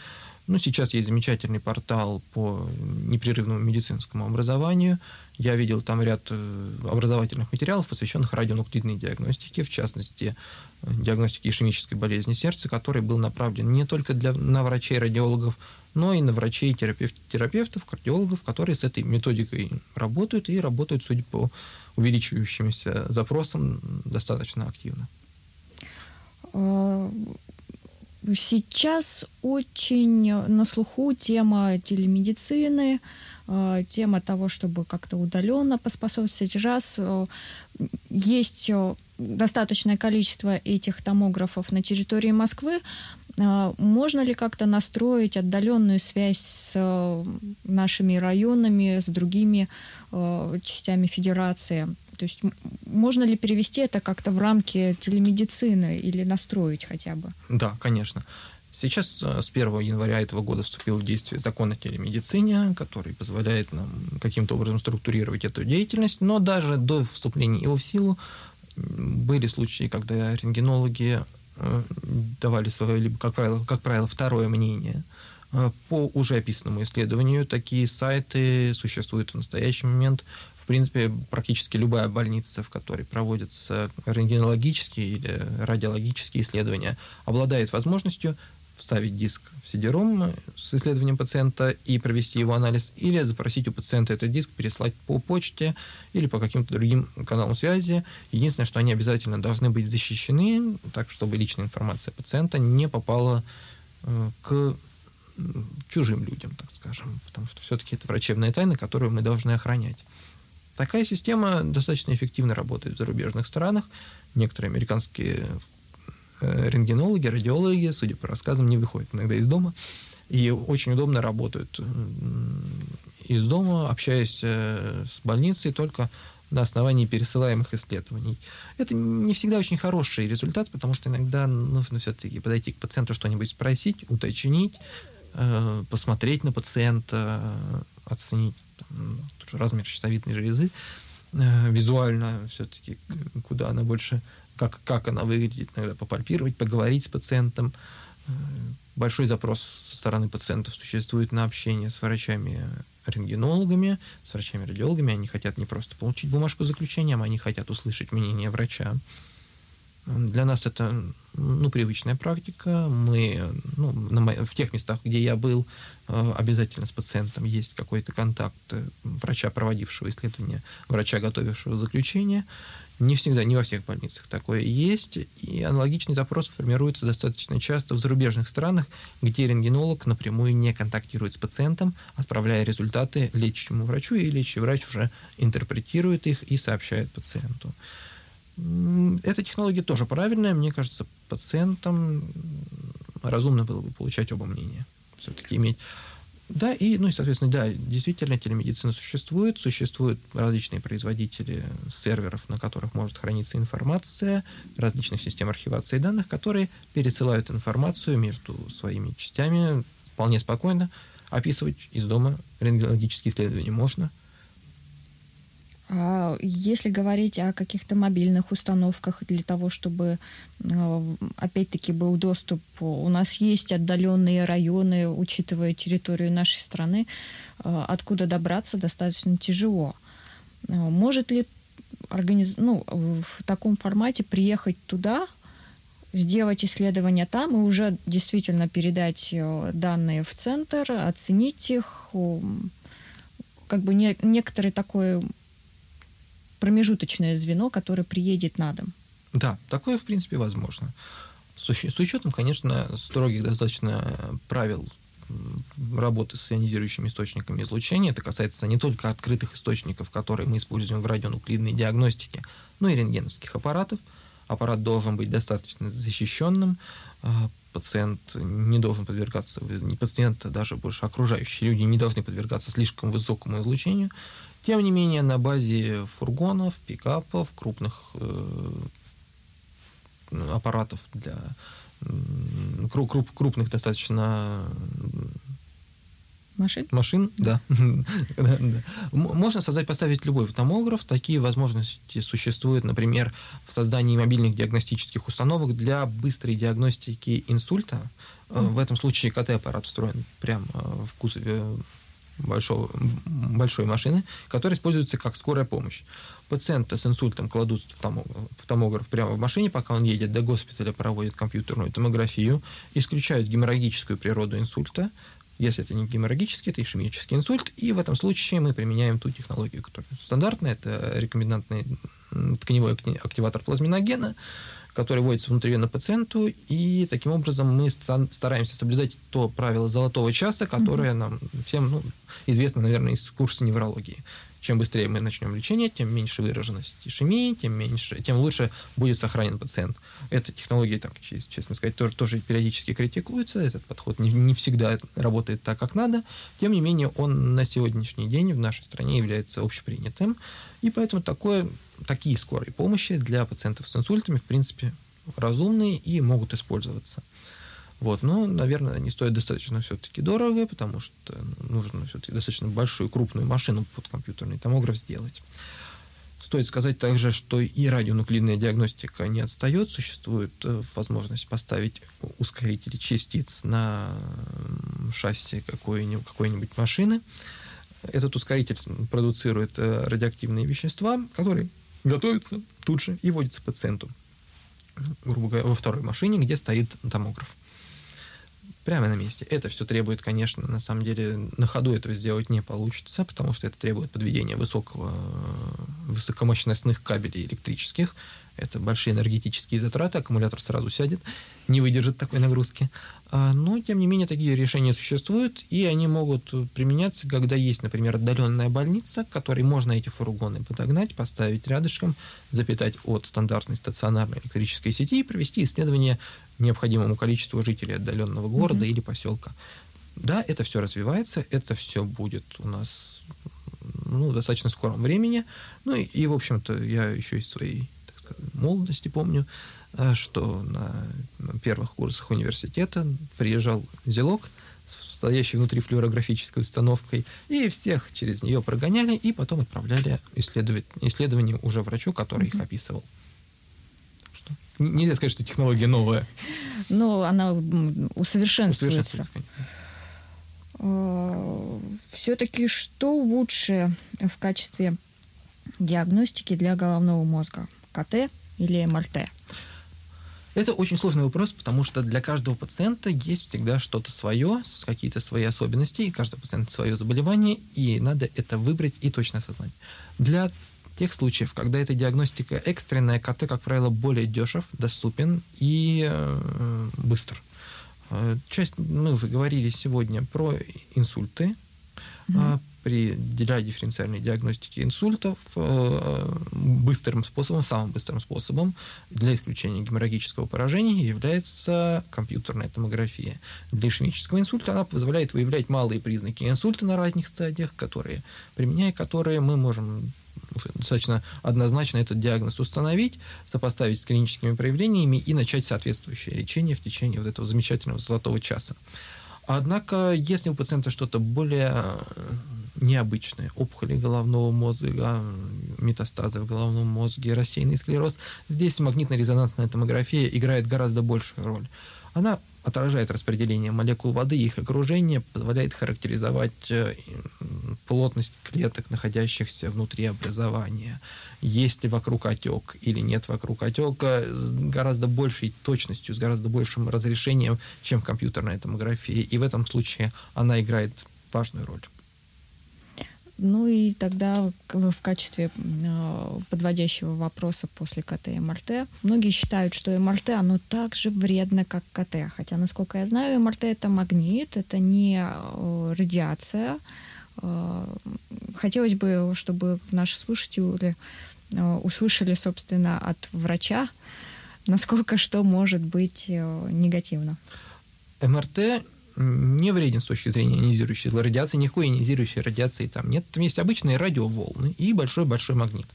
Ну, сейчас есть замечательный портал по непрерывному медицинскому образованию. Я видел там ряд э, образовательных материалов, посвященных радионуклидной диагностике, в частности, диагностике ишемической болезни сердца, который был направлен не только для, на врачей-радиологов, но и на врачей-терапевтов, кардиологов, которые с этой методикой работают и работают, судя по увеличивающимся запросам, достаточно активно. А, Сейчас очень на слуху тема телемедицины, тема того, чтобы как-то удаленно поспособствовать. Раз э, есть э, достаточное количество этих томографов на территории Москвы, можно ли как-то настроить отдаленную связь с нашими районами, с другими частями федерации? То есть можно ли перевести это как-то в рамки телемедицины или настроить хотя бы? Да, конечно. Сейчас э, с 1 января этого года вступил в действие закон о телемедицине, который позволяет нам каким-то образом структурировать эту деятельность, но даже до вступления его в силу были случаи, когда рентгенологи э, давали свое, либо, как правило, как правило, второе мнение э, по уже описанному исследованию. Такие сайты существуют в настоящий момент в принципе, практически любая больница, в которой проводятся рентгенологические или радиологические исследования, обладает возможностью вставить диск в CD-ROM с исследованием пациента и провести его анализ, или запросить у пациента этот диск, переслать по почте или по каким-то другим каналам связи. Единственное, что они обязательно должны быть защищены, так чтобы личная информация пациента не попала э, к чужим людям, так скажем, потому что все-таки это врачебная тайна, которую мы должны охранять. Такая система достаточно эффективно работает в зарубежных странах. Некоторые американские рентгенологи, радиологи, судя по рассказам, не выходят иногда из дома и очень удобно работают из дома, общаясь э, с больницей только на основании пересылаемых исследований. Это не всегда очень хороший результат, потому что иногда нужно все-таки подойти к пациенту, что-нибудь спросить, уточнить, э, посмотреть на пациента, оценить размер щитовидной железы, э, визуально все-таки, куда она больше, как, как она выглядит, иногда попальпировать, поговорить с пациентом. Э, большой запрос со стороны пациентов существует на общение с врачами-рентгенологами, с врачами-радиологами. Они хотят не просто получить бумажку с заключением, они хотят услышать мнение врача. Для нас это ну, привычная практика. Мы ну, на, в тех местах, где я был, э, обязательно с пациентом есть какой-то контакт врача, проводившего исследование, врача, готовившего заключение. Не всегда, не во всех больницах такое есть. И аналогичный запрос формируется достаточно часто в зарубежных странах, где рентгенолог напрямую не контактирует с пациентом, отправляя результаты лечащему врачу, и лечащий врач уже интерпретирует их и сообщает пациенту. Эта технология тоже правильная. Мне кажется, пациентам разумно было бы получать оба мнения. Все-таки иметь да, и, ну и, соответственно, да, действительно, телемедицина существует, существуют различные производители серверов, на которых может храниться информация, различных систем архивации данных, которые пересылают информацию между своими частями вполне спокойно. Описывать из дома рентгенологические исследования можно – а если говорить о каких-то мобильных установках для того, чтобы э, опять-таки был доступ, у нас есть отдаленные районы, учитывая территорию нашей страны, э, откуда добраться достаточно тяжело. Э, может ли организ... ну, в таком формате приехать туда, сделать исследования там и уже действительно передать данные в центр, оценить их, как бы не, некоторый такой промежуточное звено, которое приедет на дом. Да, такое, в принципе, возможно. С, с учетом, конечно, строгих достаточно правил работы с ионизирующими источниками излучения. Это касается не только открытых источников, которые мы используем в радионуклидной диагностике, но и рентгеновских аппаратов. Аппарат должен быть достаточно защищенным, а, пациент не должен подвергаться, не пациент, а даже больше окружающие люди не должны подвергаться слишком высокому излучению. Тем не менее, на базе фургонов, пикапов, крупных э, аппаратов для круп, крупных достаточно Машин? Машин, да. Можно создать, поставить любой томограф. Такие возможности существуют, например, в создании мобильных диагностических установок для быстрой диагностики инсульта. В этом случае КТ-аппарат встроен прямо в кузове большого, большой машины, которая используется как скорая помощь. Пациента с инсультом кладут в томограф, прямо в машине, пока он едет до госпиталя, проводит компьютерную томографию, исключают геморрагическую природу инсульта, если это не геморрагический, это ишемический инсульт, и в этом случае мы применяем ту технологию, которая стандартная, это рекомендантный тканевой активатор плазминогена, который вводится внутривенно пациенту, и таким образом мы стараемся соблюдать то правило золотого часа, которое mm-hmm. нам всем ну, известно, наверное, из курса неврологии. Чем быстрее мы начнем лечение, тем меньше выраженность ишемии, тем меньше, тем лучше будет сохранен пациент. Эта технология, так, честно сказать, тоже, тоже периодически критикуется. Этот подход не, не всегда работает так, как надо. Тем не менее, он на сегодняшний день в нашей стране является общепринятым. И поэтому такое, такие скорые помощи для пациентов с инсультами, в принципе, разумные и могут использоваться. Вот, но, наверное, они стоят достаточно все-таки дорого, потому что нужно все-таки достаточно большую крупную машину под компьютерный томограф сделать. Стоит сказать также, что и радионуклидная диагностика не отстает. Существует э, возможность поставить ускорители частиц на шасси какой-нибудь, какой-нибудь машины. Этот ускоритель продуцирует э, радиоактивные вещества, которые готовятся тут же и вводятся пациенту, грубо говоря, во второй машине, где стоит томограф прямо на месте. Это все требует, конечно, на самом деле, на ходу этого сделать не получится, потому что это требует подведения высокого, высокомощностных кабелей электрических. Это большие энергетические затраты, аккумулятор сразу сядет, не выдержит такой нагрузки. А, но, тем не менее, такие решения существуют, и они могут применяться, когда есть, например, отдаленная больница, к которой можно эти фургоны подогнать, поставить рядышком, запитать от стандартной стационарной электрической сети и провести исследование необходимому количеству жителей отдаленного города mm-hmm. или поселка. Да, это все развивается, это все будет у нас ну, в достаточно скором времени. Ну и, и в общем-то, я еще из своей молодости помню, э, что на первых курсах университета приезжал зелок, стоящий внутри флюорографической установкой, и всех через нее прогоняли, и потом отправляли исследовать, исследования уже врачу, который mm-hmm. их описывал. Нельзя сказать, что технология новая. Ну, она усовершенствуется. А, Все-таки что лучше в качестве диагностики для головного мозга? КТ или МРТ? Это очень сложный вопрос, потому что для каждого пациента есть всегда что-то свое, какие-то свои особенности, и каждый пациент свое заболевание, и надо это выбрать и точно осознать. Для тех случаев, когда эта диагностика экстренная, КТ, как правило, более дешев, доступен и э, быстр. Э, часть, мы уже говорили сегодня про инсульты. Mm-hmm при дифференциальной диагностике инсультов э, быстрым способом, самым быстрым способом для исключения геморрагического поражения является компьютерная томография. Для ишемического инсульта она позволяет выявлять малые признаки инсульта на разных стадиях, которые, применяя которые мы можем уже достаточно однозначно этот диагноз установить, сопоставить с клиническими проявлениями и начать соответствующее лечение в течение вот этого замечательного золотого часа. Однако, если у пациента что-то более необычные опухоли головного мозга, метастазы в головном мозге, рассеянный склероз. Здесь магнитно-резонансная томография играет гораздо большую роль. Она отражает распределение молекул воды и их окружение, позволяет характеризовать э, плотность клеток, находящихся внутри образования, есть ли вокруг отек или нет вокруг отека, с гораздо большей точностью, с гораздо большим разрешением, чем в компьютерной томографии. И в этом случае она играет важную роль. Ну и тогда в качестве а, подводящего вопроса после КТ и МРТ, многие считают, что МРТ, оно так же вредно, как КТ. Хотя, насколько я знаю, МРТ это магнит, это не а, радиация. А, хотелось бы, чтобы наши слушатели услышали, собственно, от врача, насколько что может быть негативно. МРТ не вреден с точки зрения ионизирующей радиации, никакой ионизирующей радиации там нет. Там есть обычные радиоволны и большой-большой магнит.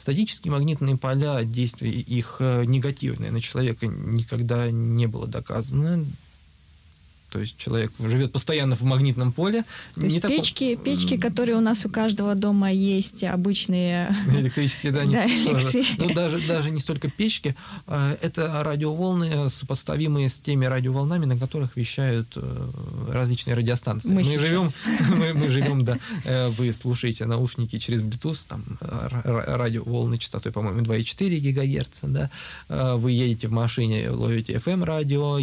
Статические магнитные поля, действия их э, негативные на человека никогда не было доказано. То есть человек живет постоянно в магнитном поле. То есть не печки, печки, которые у нас у каждого дома есть, обычные... Электрические, да, не да, электрические. Ну, даже, даже не столько печки. А, это радиоволны, сопоставимые с теми радиоволнами, на которых вещают э, различные радиостанции. Мы, мы живем, мы, мы живем, да, э, вы слушаете наушники через Bluetooth, там радиоволны частотой, по-моему, 2,4 ГГц, да, э, вы едете в машине, ловите FM-радио,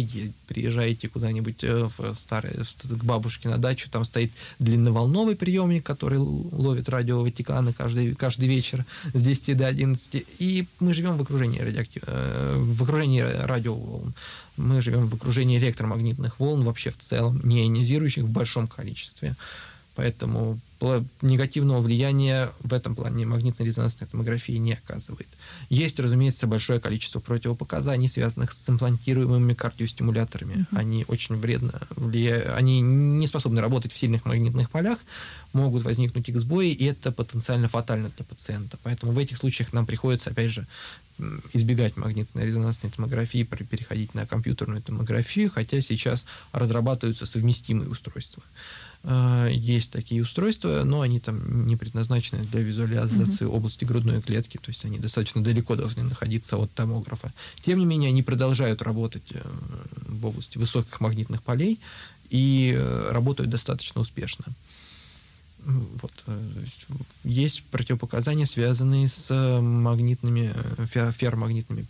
приезжаете куда-нибудь в старой, к бабушке на дачу, там стоит длинноволновый приемник, который ловит радио Ватикана каждый, каждый вечер с 10 до 11, и мы живем в окружении, радиоактив... Э, в окружении радиоволн. Мы живем в окружении электромагнитных волн вообще в целом, не ионизирующих в большом количестве. Поэтому негативного влияния в этом плане магнитно-резонансная томография не оказывает. Есть, разумеется, большое количество противопоказаний, связанных с имплантируемыми кардиостимуляторами. Uh-huh. Они очень вредно влияют, они не способны работать в сильных магнитных полях, могут возникнуть их сбои, и это потенциально фатально для пациента. Поэтому в этих случаях нам приходится, опять же, избегать магнитно-резонансной томографии, переходить на компьютерную томографию, хотя сейчас разрабатываются совместимые устройства. А, есть такие устройства, но они там не предназначены для визуализации угу. области грудной клетки, то есть они достаточно далеко должны находиться от томографа. Тем не менее, они продолжают работать э, в области высоких магнитных полей и э, работают достаточно успешно. Вот. Э, есть противопоказания, связанные с магнитными, ферромагнитными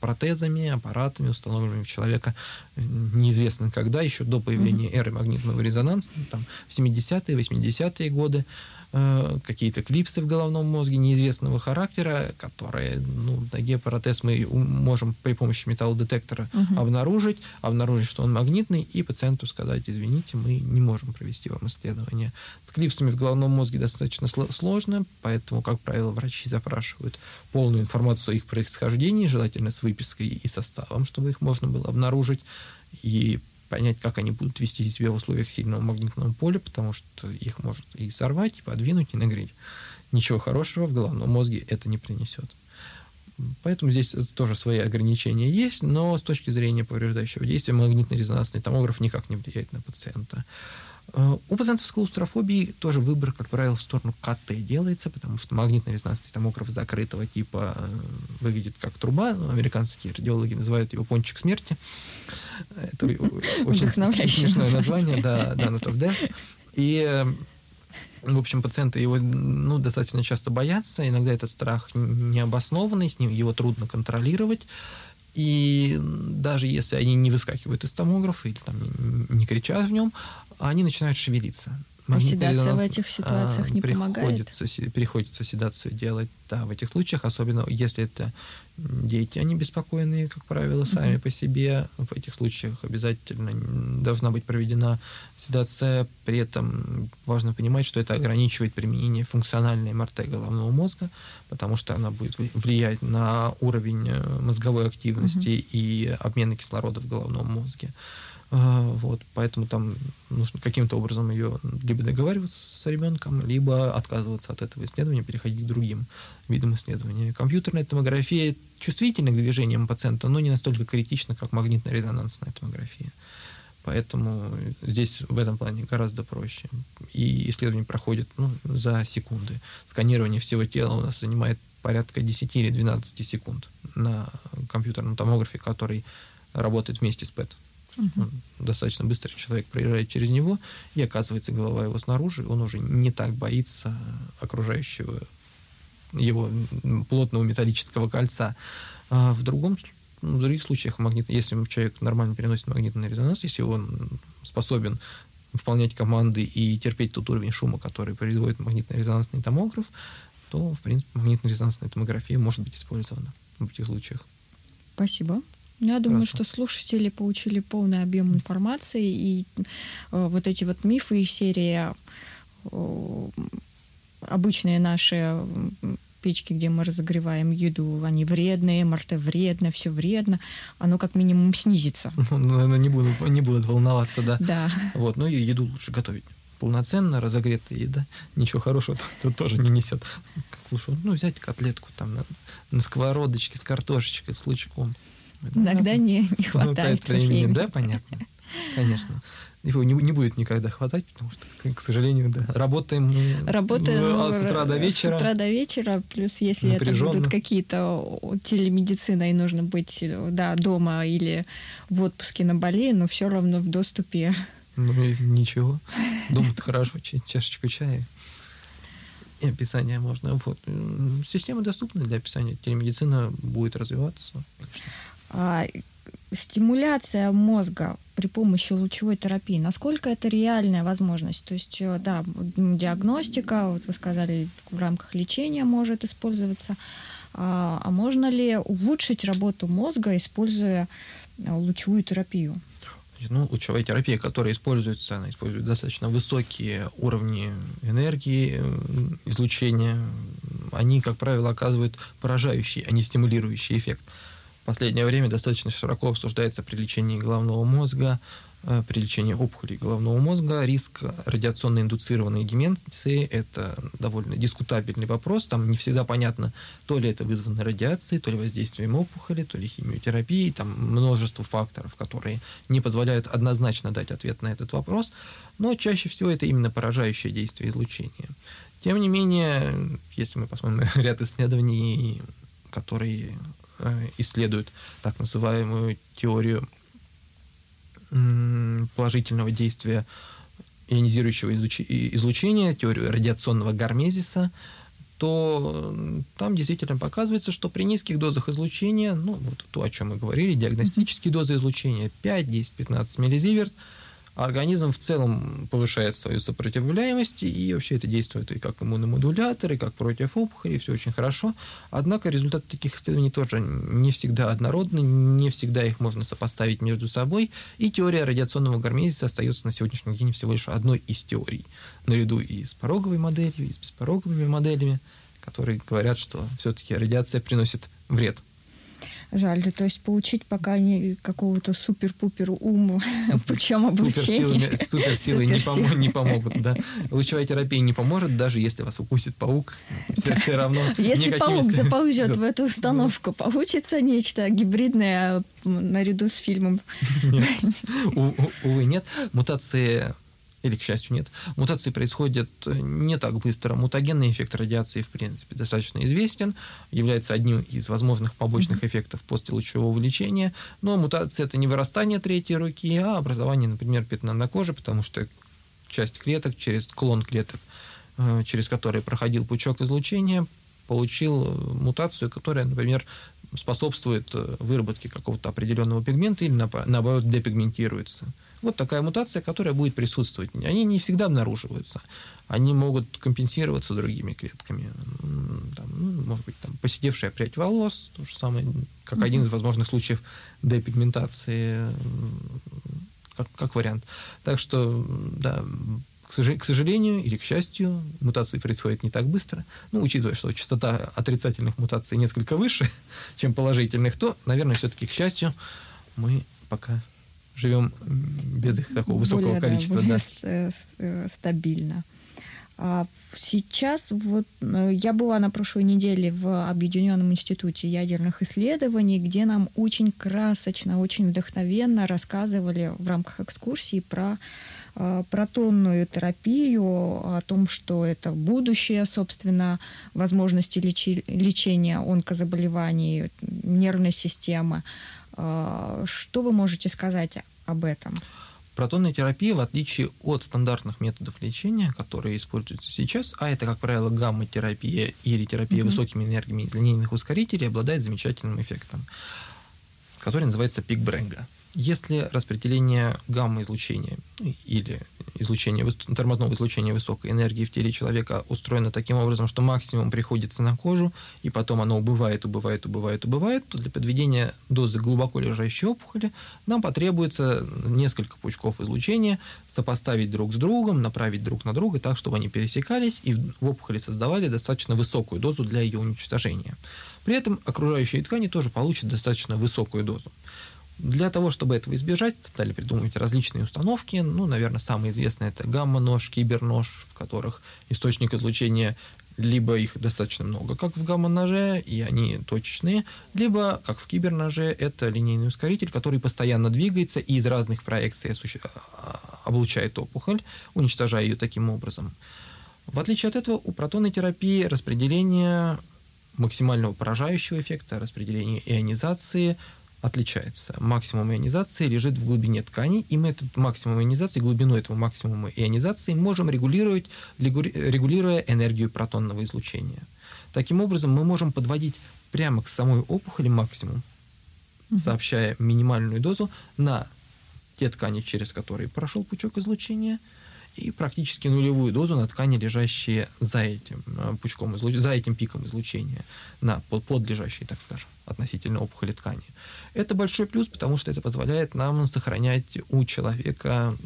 протезами, аппаратами, установленными в человека неизвестно когда, еще до появления эры магнитного резонанса, там, в 70-е, 80-е годы. Э, какие-то клипсы в головном мозге неизвестного характера, которые, ну, на геопротез мы можем при помощи металлодетектора угу. обнаружить, обнаружить, что он магнитный, и пациенту сказать, извините, мы не можем провести вам исследование. С клипсами в головном мозге достаточно сложно, поэтому, как правило, врачи запрашивают полную информацию о их происхождении, желательно с выпиской и составом, чтобы их можно было обнаружить. И понять, как они будут вести себя в условиях сильного магнитного поля, потому что их может и сорвать, и подвинуть, и нагреть. Ничего хорошего в головном мозге это не принесет. Поэтому здесь тоже свои ограничения есть, но с точки зрения повреждающего действия магнитно-резонансный томограф никак не влияет на пациента. Э, у пациентов с клаустрофобией тоже выбор, как правило, в сторону КТ делается, потому что магнитно-резонансный томограф закрытого типа э, выглядит как труба. Американские радиологи называют его пончик смерти. Это очень смешное название, да, Donut of Death. И э, в общем, пациенты его ну, достаточно часто боятся. Иногда этот страх необоснованный, с ним его трудно контролировать. И даже если они не выскакивают из томографа или там не кричат в нем, они начинают шевелиться. А седация в этих ситуациях не помогает? Приходится седацию делать, да, в этих случаях, особенно если это дети, они беспокойные, как правило, сами mm-hmm. по себе. В этих случаях обязательно должна быть проведена седация. При этом важно понимать, что это ограничивает применение функциональной МРТ головного мозга, потому что она будет влиять на уровень э, мозговой активности mm-hmm. и обмена кислорода в головном мозге. А, вот, поэтому там нужно каким-то образом ее либо договариваться с ребенком, либо отказываться от этого исследования, переходить к другим видам исследования. Компьютерная томография чувствительна к движениям пациента, но не настолько критична, как магнитно-резонансная томография. Поэтому здесь в этом плане гораздо проще. И исследование проходит ну, за секунды. Сканирование всего тела у нас занимает порядка 10 или 12 секунд на компьютерном томографе, который работает вместе с ПЭТ. Угу. Достаточно быстро человек проезжает через него, и оказывается голова его снаружи, он уже не так боится окружающего его плотного металлического кольца. А в другом в других случаях магнит, если человек нормально переносит магнитный резонанс, если он способен выполнять команды и терпеть тот уровень шума, который производит магнитно-резонансный томограф, то, в принципе, магнитно-резонансная томография может быть использована в этих случаях. Спасибо. Я думаю, Хорошо. что слушатели получили полный объем информации, и э, вот эти вот мифы из серии э, обычные наши печки, где мы разогреваем еду, они вредные, МРТ вредно, все вредно, оно как минимум снизится. Ну, не будут, не будут волноваться, да. Да. Вот, ну и еду лучше готовить полноценно разогретая еда ничего хорошего тут тоже не несет. Лучше, ну, взять котлетку там на, на сковородочке с картошечкой, с лучком. Иногда не, не хватает времени. времени. Да, понятно. Конечно. Его не, не будет никогда хватать, потому что, к сожалению, да, работаем, работаем ну, с утра до вечера. С утра до вечера, плюс если это будут какие-то телемедицина и нужно быть да, дома или в отпуске на Бали, но все равно в доступе. Ну, ничего. Дома-то хорошо, чашечку чая и описание можно. Вот. Система доступна для описания. Телемедицина будет развиваться. Конечно. А, стимуляция мозга при помощи лучевой терапии, насколько это реальная возможность? То есть, э, да, диагностика, вот вы сказали, в рамках лечения может использоваться, а, а можно ли улучшить работу мозга, используя э, лучевую терапию? Ну, лучевая терапия, которая используется, она использует достаточно высокие уровни энергии, э, излучения. Они, как правило, оказывают поражающий, а не стимулирующий эффект последнее время достаточно широко обсуждается при лечении головного мозга, э, при лечении опухолей головного мозга. Риск радиационно индуцированной деменции – это довольно дискутабельный вопрос. Там не всегда понятно, то ли это вызвано радиацией, то ли воздействием опухоли, то ли химиотерапией. Там множество факторов, которые не позволяют однозначно дать ответ на этот вопрос. Но чаще всего это именно поражающее действие излучения. Тем не менее, если мы посмотрим ряд исследований, которые Э, исследуют так называемую теорию положительного действия ионизирующего излучения, теорию радиационного гармезиса, то там действительно показывается, что при низких дозах излучения, ну, вот то, о чем мы говорили, диагностические дозы излучения 5, 10, 15 миллизиверт – организм в целом повышает свою сопротивляемость, и вообще это действует и как иммуномодулятор, и как против опухолей, все очень хорошо. Однако результаты таких исследований тоже не всегда однородны, не всегда их можно сопоставить между собой, и теория радиационного гармезиса остается на сегодняшний день всего лишь одной из теорий, наряду и с пороговой моделью, и с беспороговыми моделями, которые говорят, что все-таки радиация приносит вред Жаль, да, то есть получить пока не какого-то супер-пупер ума путем обучения. Суперсилы не, пом- не помогут, да. Лучевая терапия не поможет, даже если вас укусит паук, все равно Если паук заползет в эту установку, получится нечто гибридное наряду с фильмом? Нет, увы, нет. Мутации или, к счастью, нет. Мутации происходят не так быстро. Мутагенный эффект радиации, в принципе, достаточно известен, является одним из возможных побочных эффектов после лучевого лечения, но мутация – это не вырастание третьей руки, а образование, например, пятна на коже, потому что часть клеток через клон клеток, э, через который проходил пучок излучения, получил мутацию, которая, например, способствует э, выработке какого-то определенного пигмента или, наоборот, депигментируется. Вот такая мутация, которая будет присутствовать. Они не всегда обнаруживаются. Они могут компенсироваться другими клетками. Там, ну, может быть, там, посидевшая прядь волос, то же самое, как mm-hmm. один из возможных случаев депигментации, как, как вариант. Так что, да, к сожалению или к счастью, мутации происходят не так быстро. Ну, учитывая, что частота отрицательных мутаций несколько выше, чем положительных, то, наверное, все-таки, к счастью, мы пока живем без их такого высокого более, количества. Да, более да. стабильно. А сейчас вот э, я была на прошлой неделе в Объединенном институте ядерных исследований, где нам очень красочно, очень вдохновенно рассказывали в рамках экскурсии про э, протонную терапию, о том, что это будущее, собственно, возможности лечи, лечения онкозаболеваний нервной системы. Э, что вы можете сказать об этом? Протонная терапия, в отличие от стандартных методов лечения, которые используются сейчас, а это, как правило, гамма-терапия или терапия mm-hmm. высокими энергиями линейных ускорителей, обладает замечательным эффектом, который называется пик Бренга. Если распределение гамма-излучения или излучение, тормозного излучения высокой энергии в теле человека устроено таким образом, что максимум приходится на кожу, и потом оно убывает, убывает, убывает, убывает, то для подведения дозы глубоко лежащей опухоли нам потребуется несколько пучков излучения сопоставить друг с другом, направить друг на друга так, чтобы они пересекались и в опухоли создавали достаточно высокую дозу для ее уничтожения. При этом окружающие ткани тоже получат достаточно высокую дозу. Для того, чтобы этого избежать, стали придумывать различные установки. Ну, наверное, самый известный это гамма-нож, кибернож, в которых источник излучения либо их достаточно много, как в гамма-ноже, и они точечные, либо, как в киберноже, это линейный ускоритель, который постоянно двигается и из разных проекций а, облучает опухоль, уничтожая ее таким образом. В отличие от этого, у протонной терапии распределение максимального поражающего эффекта, распределение ионизации отличается. Максимум ионизации лежит в глубине тканей, и мы этот максимум ионизации, глубину этого максимума ионизации можем регулировать, регулируя энергию протонного излучения. Таким образом, мы можем подводить прямо к самой опухоли максимум, сообщая минимальную дозу на те ткани, через которые прошел пучок излучения – и практически нулевую дозу на ткани, лежащие за этим э, пучком, за этим пиком излучения, на подлежащие, так скажем, относительно опухоли ткани. Это большой плюс, потому что это позволяет нам сохранять у человека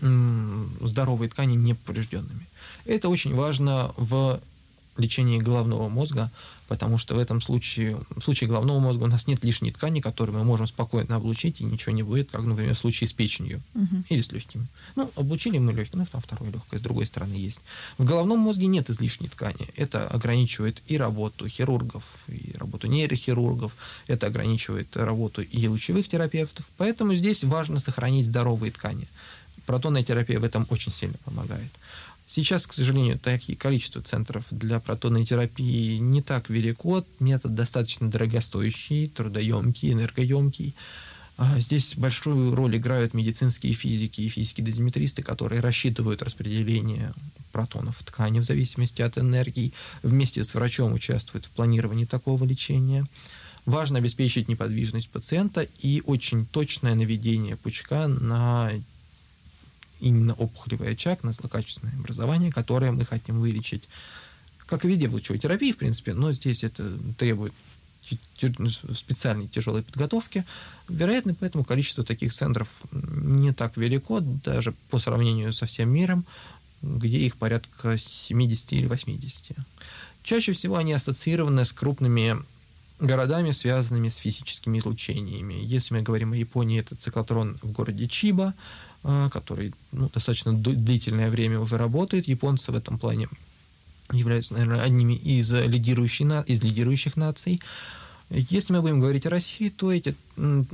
здоровые ткани неповрежденными. Это очень важно в лечении головного мозга, потому что в этом случае, в случае головного мозга у нас нет лишней ткани, которую мы можем спокойно облучить, и ничего не будет, как, например, в случае с печенью угу. или с легкими. Ну, облучили мы легкие, ну, там второе легкое, с другой стороны есть. В головном мозге нет излишней ткани. Это ограничивает и работу хирургов, и работу нейрохирургов, это ограничивает работу и лучевых терапевтов. Поэтому здесь важно сохранить здоровые ткани. Протонная терапия в этом очень сильно помогает. Сейчас, к сожалению, такие количество центров для протонной терапии не так велико. Метод достаточно дорогостоящий, трудоемкий, энергоемкий. А здесь большую роль играют медицинские физики и физики-дозиметристы, которые рассчитывают распределение протонов в ткани в зависимости от энергии, вместе с врачом участвуют в планировании такого лечения. Важно обеспечить неподвижность пациента и очень точное наведение пучка на именно опухолевый очаг на злокачественное образование, которое мы хотим вылечить. Как и в лучевой терапии, в принципе, но здесь это требует специальной тяжелой подготовки. Вероятно, поэтому количество таких центров не так велико, даже по сравнению со всем миром, где их порядка 70 или 80. Чаще всего они ассоциированы с крупными городами, связанными с физическими излучениями. Если мы говорим о Японии, это циклотрон в городе Чиба, который ну, достаточно длительное время уже работает. Японцы в этом плане являются, наверное, одними из, лидирующих, из лидирующих наций. Если мы будем говорить о России, то эти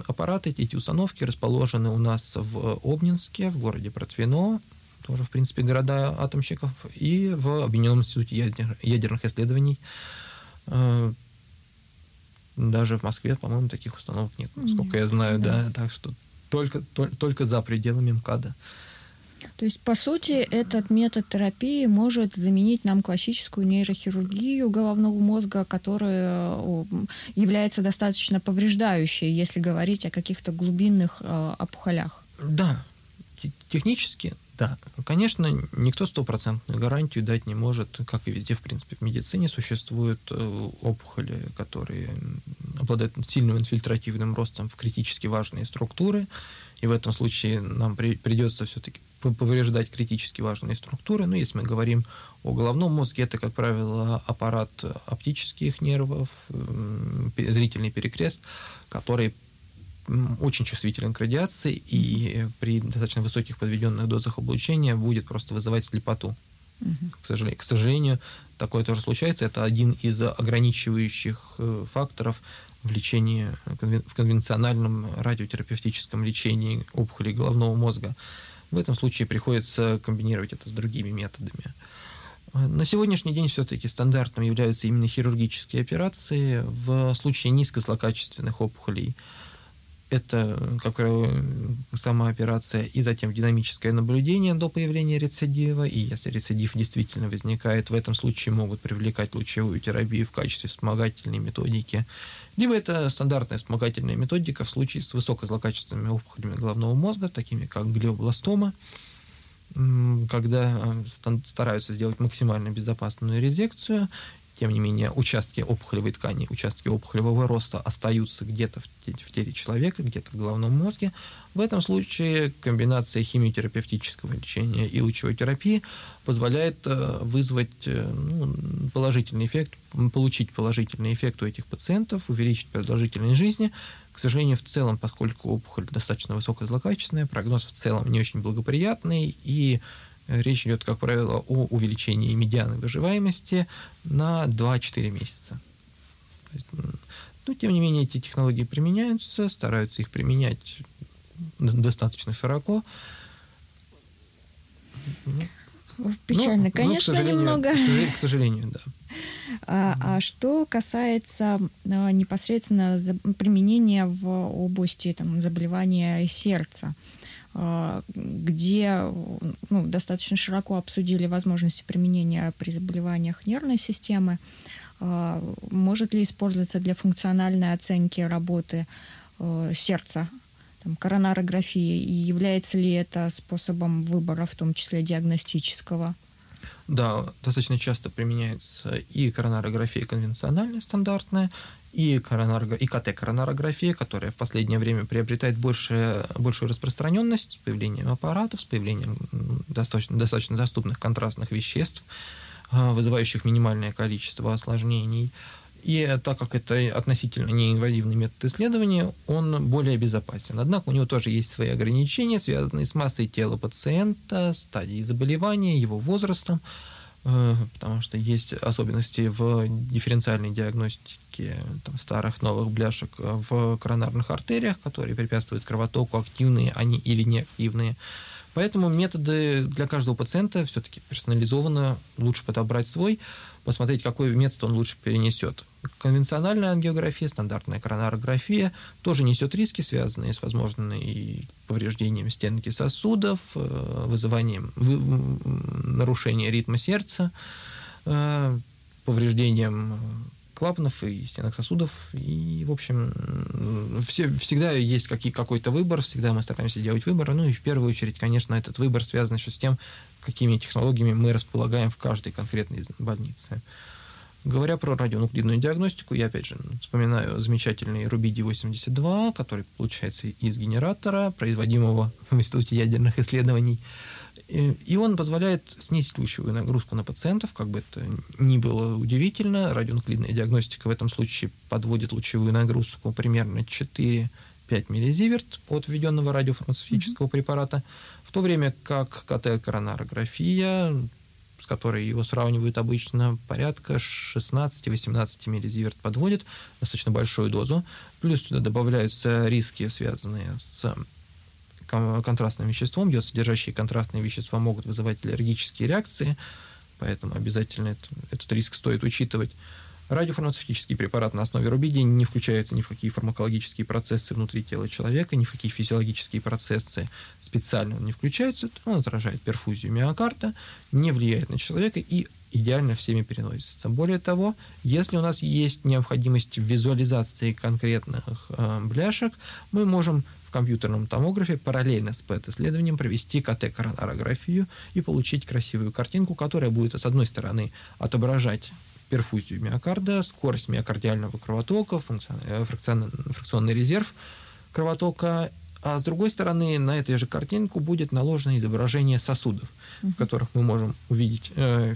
аппараты, эти установки расположены у нас в Обнинске, в городе Протвино, тоже, в принципе, города атомщиков, и в Объединенном институте ядер, ядерных исследований. А, даже в Москве, по-моему, таких установок нет, насколько нет, я знаю, да. да, так что только, только, только за пределами МКАДа. То есть, по сути, этот метод терапии может заменить нам классическую нейрохирургию головного мозга, которая является достаточно повреждающей, если говорить о каких-то глубинных э, опухолях. Да, технически, да. Конечно, никто стопроцентную гарантию дать не может, как и везде, в принципе, в медицине существуют э, опухоли, которые обладают сильным инфильтративным ростом в критически важные структуры, и в этом случае нам при, придется все-таки повреждать критически важные структуры. Но если мы говорим о головном мозге, это, как правило, аппарат оптических нервов, зрительный перекрест, который очень чувствителен к радиации и при достаточно высоких подведенных дозах облучения будет просто вызывать слепоту. Угу. К, сожалению, к сожалению, такое тоже случается. Это один из ограничивающих э, факторов в лечении, в конвенциональном радиотерапевтическом лечении опухолей головного мозга. В этом случае приходится комбинировать это с другими методами. На сегодняшний день все-таки стандартным являются именно хирургические операции в случае низкозлокачественных опухолей – это, как правило, сама операция и затем динамическое наблюдение до появления рецидива. И если рецидив действительно возникает, в этом случае могут привлекать лучевую терапию в качестве вспомогательной методики. Либо это стандартная вспомогательная методика в случае с высокозлокачественными опухолями головного мозга, такими как глиобластома, когда э, стараются сделать максимально безопасную резекцию тем не менее, участки опухолевой ткани, участки опухолевого роста остаются где-то в теле человека, где-то в головном мозге. В этом случае комбинация химиотерапевтического лечения и лучевой терапии позволяет э, вызвать э, ну, положительный эффект, получить положительный эффект у этих пациентов, увеличить продолжительность жизни. К сожалению, в целом, поскольку опухоль достаточно высокозлокачественная, прогноз в целом не очень благоприятный, и речь идет, как правило, о увеличении медианы выживаемости на 2-4 месяца. Но, тем не менее, эти технологии применяются, стараются их применять достаточно широко. Ну, Печально, ну, конечно, ну, к немного. К сожалению, да. А, а что касается а, непосредственно применения в области там, заболевания сердца, где ну, достаточно широко обсудили возможности применения при заболеваниях нервной системы. А, может ли использоваться для функциональной оценки работы а, сердца там, коронарографии, и является ли это способом выбора, в том числе диагностического? Да, достаточно часто применяется и коронарография конвенциональная, стандартная, и, коронарго... и КТ-коронарография, которая в последнее время приобретает больше, большую распространенность с появлением аппаратов, с появлением достаточно, достаточно доступных контрастных веществ, а, вызывающих минимальное количество осложнений. И так как это относительно неинвазивный метод исследования, он более безопасен. Однако у него тоже есть свои ограничения, связанные с массой тела пациента, стадией заболевания, его возрастом, потому что есть особенности в дифференциальной диагностике там, старых новых бляшек в коронарных артериях, которые препятствуют кровотоку, активные они или неактивные. Поэтому методы для каждого пациента все-таки персонализованно, лучше подобрать свой, посмотреть, какой метод он лучше перенесет. Конвенциональная ангиография, стандартная коронарография тоже несет риски, связанные с возможным повреждением стенки сосудов, э, вызыванием нарушения ритма сердца, э, повреждением клапанов и стенок сосудов. И, в общем, все, всегда есть какие, какой-то выбор, всегда мы стараемся делать выбор. Ну и в первую очередь, конечно, этот выбор связан еще с тем, какими технологиями мы располагаем в каждой конкретной больнице. Говоря про радионуклидную диагностику, я опять же вспоминаю замечательный Рубиди 82, который получается из генератора, производимого в Институте ядерных исследований. И он позволяет снизить лучевую нагрузку на пациентов, как бы это ни было удивительно. Радионуклидная диагностика в этом случае подводит лучевую нагрузку примерно 4-5 миллизиверт от введенного радиофармацевтического mm-hmm. препарата, в то время как КТ-коронарография, которой его сравнивают обычно, порядка 16-18 миллизиверт подводит, достаточно большую дозу. Плюс сюда добавляются риски, связанные с контрастным веществом. Йод, содержащие контрастные вещества, могут вызывать аллергические реакции, поэтому обязательно это, этот риск стоит учитывать. Радиофармацевтический препарат на основе рубидия не включается ни в какие фармакологические процессы внутри тела человека, ни в какие физиологические процессы специально он не включается. Он отражает перфузию миокарда, не влияет на человека и идеально всеми переносится. Более того, если у нас есть необходимость визуализации конкретных э, бляшек, мы можем в компьютерном томографе параллельно с ПЭТ-исследованием провести КТ-коронарографию и получить красивую картинку, которая будет, с одной стороны, отображать перфузию миокарда, скорость миокардиального кровотока, э, фракционный резерв кровотока, а с другой стороны, на этой же картинку будет наложено изображение сосудов, в которых мы можем увидеть, э,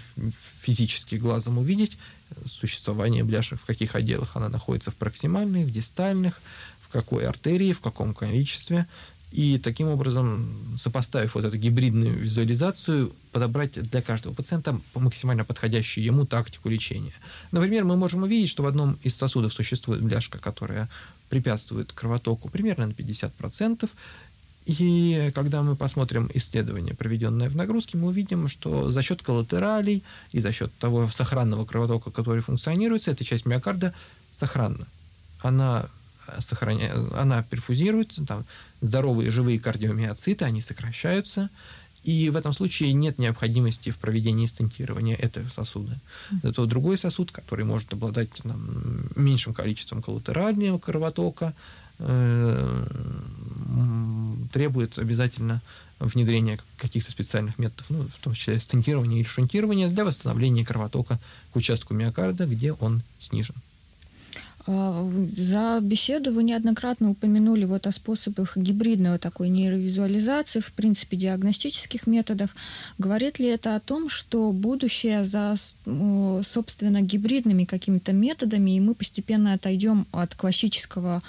физически глазом увидеть существование бляшек, в каких отделах она находится, в проксимальных, в дистальных, какой артерии, в каком количестве. И таким образом, сопоставив вот эту гибридную визуализацию, подобрать для каждого пациента максимально подходящую ему тактику лечения. Например, мы можем увидеть, что в одном из сосудов существует бляшка, которая препятствует кровотоку примерно на 50%. И когда мы посмотрим исследование, проведенное в нагрузке, мы увидим, что за счет коллатералей и за счет того сохранного кровотока, который функционирует, эта часть миокарда сохранна. Она сохраня... она перфузируется, там здоровые живые кардиомиоциты, они сокращаются, и в этом случае нет необходимости в проведении стентирования этого сосуда. Зато другой сосуд, который может обладать там, меньшим количеством коллатерального кровотока, э, требует обязательно внедрения каких-то специальных методов, ну, в том числе стентирования или шунтирования для восстановления кровотока к участку миокарда, где он снижен. А, за беседу вы неоднократно упомянули вот о способах гибридного такой нейровизуализации, в принципе, диагностических методов. Говорит ли это о том, что будущее за, собственно, гибридными какими-то методами, и мы постепенно отойдем от классического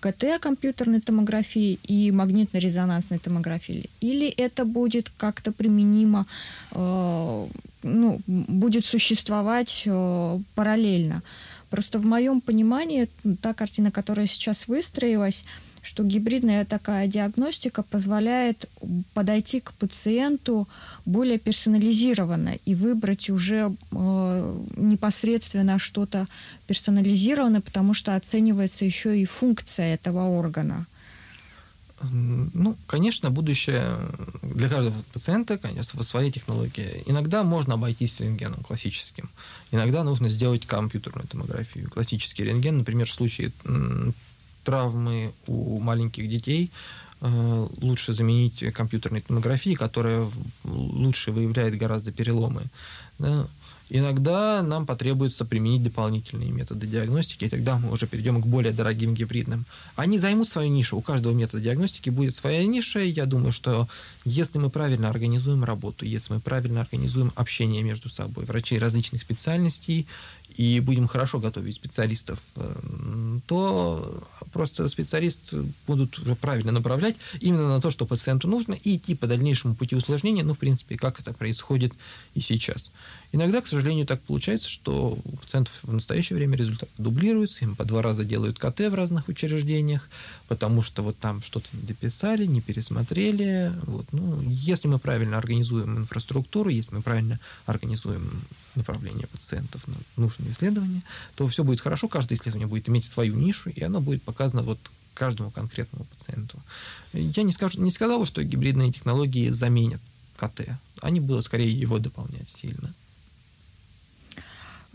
КТ компьютерной томографии и магнитно-резонансной томографии? Или это будет как-то применимо, э, ну, будет существовать э, параллельно? Просто в моем понимании та картина, которая сейчас выстроилась, что гибридная такая диагностика позволяет подойти к пациенту более персонализированно и выбрать уже э, непосредственно что-то персонализированное, потому что оценивается еще и функция этого органа. Ну, конечно, будущее для каждого пациента, конечно, своей технологии. Иногда можно обойтись рентгеном классическим. Иногда нужно сделать компьютерную томографию. Классический рентген, например, в случае травмы у маленьких детей, э, лучше заменить компьютерной томографией, которая лучше выявляет гораздо переломы. Да? Иногда нам потребуется применить дополнительные методы диагностики, и тогда мы уже перейдем к более дорогим гибридным. Они займут свою нишу. У каждого метода диагностики будет своя ниша, и я думаю, что если мы правильно организуем работу, если мы правильно организуем общение между собой, врачей различных специальностей, и будем хорошо готовить специалистов, э, то просто специалисты будут уже правильно направлять именно на то, что пациенту нужно, и идти по дальнейшему пути усложнения, ну, в принципе, как это происходит и сейчас. Иногда, к сожалению, так получается, что у пациентов в настоящее время результаты дублируются, им по два раза делают КТ в разных учреждениях, потому что вот там что-то не дописали, не пересмотрели. Вот. Ну, если мы правильно организуем инфраструктуру, если мы правильно организуем направление пациентов на нужные исследования, то все будет хорошо, каждое исследование будет иметь свою нишу, и оно будет показано вот каждому конкретному пациенту. Я не, скажу, не сказал, что гибридные технологии заменят КТ. Они будут скорее его дополнять сильно.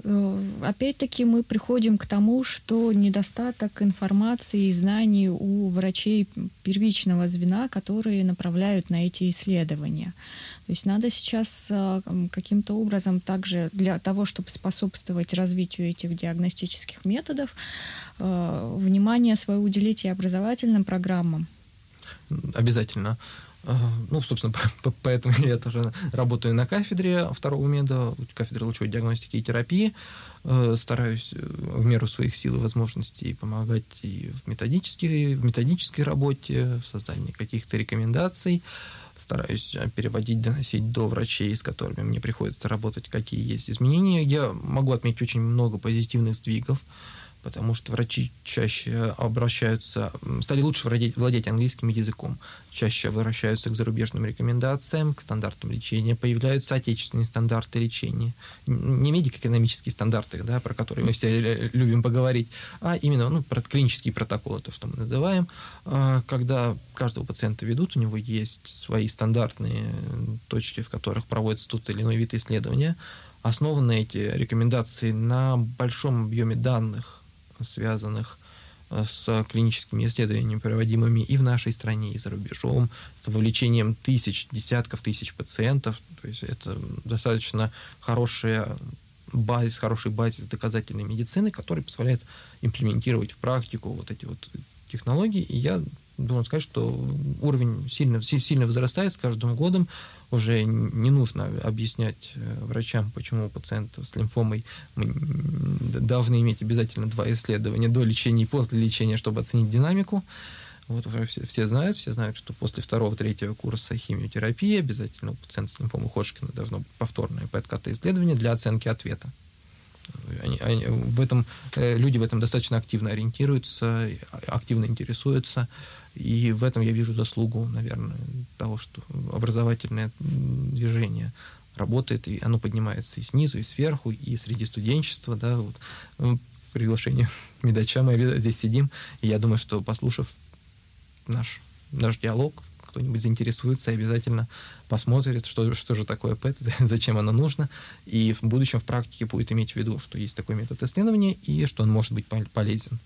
Э, опять-таки мы приходим к тому, что недостаток информации и знаний у врачей первичного звена, которые направляют на эти исследования. То есть надо сейчас э, каким-то образом также для того, чтобы способствовать развитию этих диагностических методов, э, внимание свое уделить и образовательным программам. Обязательно. Ну, собственно, поэтому я тоже работаю на кафедре второго меда, кафедре лучевой диагностики и терапии. Э, стараюсь э, в меру своих сил и возможностей помогать и в методической, в методической работе, в создании каких-то рекомендаций. Стараюсь э, переводить, доносить до врачей, с которыми мне приходится работать, какие есть изменения. Я могу отметить очень много позитивных сдвигов потому что врачи чаще обращаются, стали лучше владеть, владеть английским языком, чаще обращаются к зарубежным рекомендациям, к стандартам лечения, появляются отечественные стандарты лечения, не медико-экономические стандарты, да, про которые мы все любим поговорить, а именно ну, про клинические протоколы, то, что мы называем, а, когда каждого пациента ведут, у него есть свои стандартные точки, в которых проводится тот или иной вид исследования, основаны эти рекомендации на большом объеме данных, связанных э, с клиническими исследованиями, проводимыми и в нашей стране, и за рубежом, с вовлечением тысяч, десятков тысяч пациентов. То есть это достаточно хорошая базис, хороший базис доказательной медицины, который позволяет имплементировать в практику вот эти вот технологии. И я должен сказать, что уровень сильно, сильно возрастает с каждым годом уже не нужно объяснять э, врачам, почему у пациентов с лимфомой мы должны иметь обязательно два исследования до лечения и после лечения, чтобы оценить динамику. Вот уже все, все знают, все знают, что после второго-третьего курса химиотерапии обязательно у пациента с лимфомой Ходжкина должно быть повторное ПЭТ-КТ-исследование для оценки ответа. Они, они, в этом, э, люди в этом достаточно активно ориентируются, активно интересуются. И в этом я вижу заслугу, наверное, того, что образовательное движение работает, и оно поднимается и снизу, и сверху, и среди студенчества, да, вот. Ну, приглашение Медача, мы здесь сидим, и я думаю, что послушав наш, наш диалог, кто-нибудь заинтересуется и обязательно посмотрит, что, что же такое ПЭТ, зачем оно нужно, и в будущем в практике будет иметь в виду, что есть такой метод исследования и что он может быть полезен.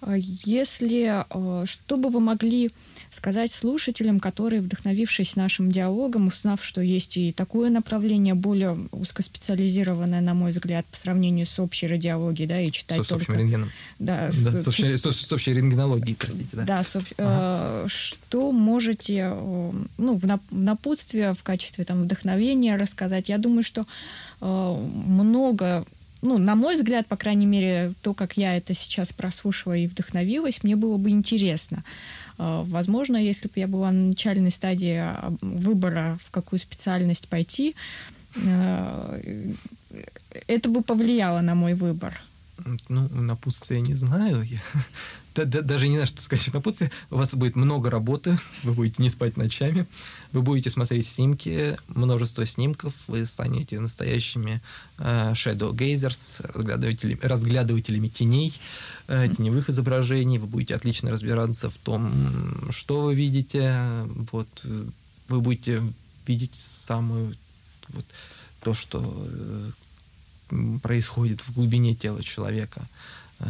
А если, э, что бы вы могли сказать слушателям, которые, вдохновившись нашим диалогом, узнав, что есть и такое направление, более узкоспециализированное, на мой взгляд, по сравнению с общей радиологией, да, и читать с, только... С общим рентгеном. Да, да с, с, общей, с, с общей рентгенологией, простите, да. Да, с, ага. э, что можете, э, ну, в, нап, в напутствие, в качестве там вдохновения рассказать? Я думаю, что много ну, на мой взгляд, по крайней мере, то, как я это сейчас прослушала и вдохновилась, мне было бы интересно. А, возможно, если бы я была на начальной стадии а, выбора, в какую специальность пойти, а, это бы повлияло на мой выбор. Ну, напутствие не знаю. Я даже не на что сказать напутствие. У вас будет много работы, вы будете не спать ночами, вы будете смотреть снимки, множество снимков, вы станете настоящими э, shadow gazers, разглядывателями, разглядывателями теней, э, теневых изображений, вы будете отлично разбираться в том, что вы видите, вот, вы будете видеть самую вот, то, что э, происходит в глубине тела человека, э,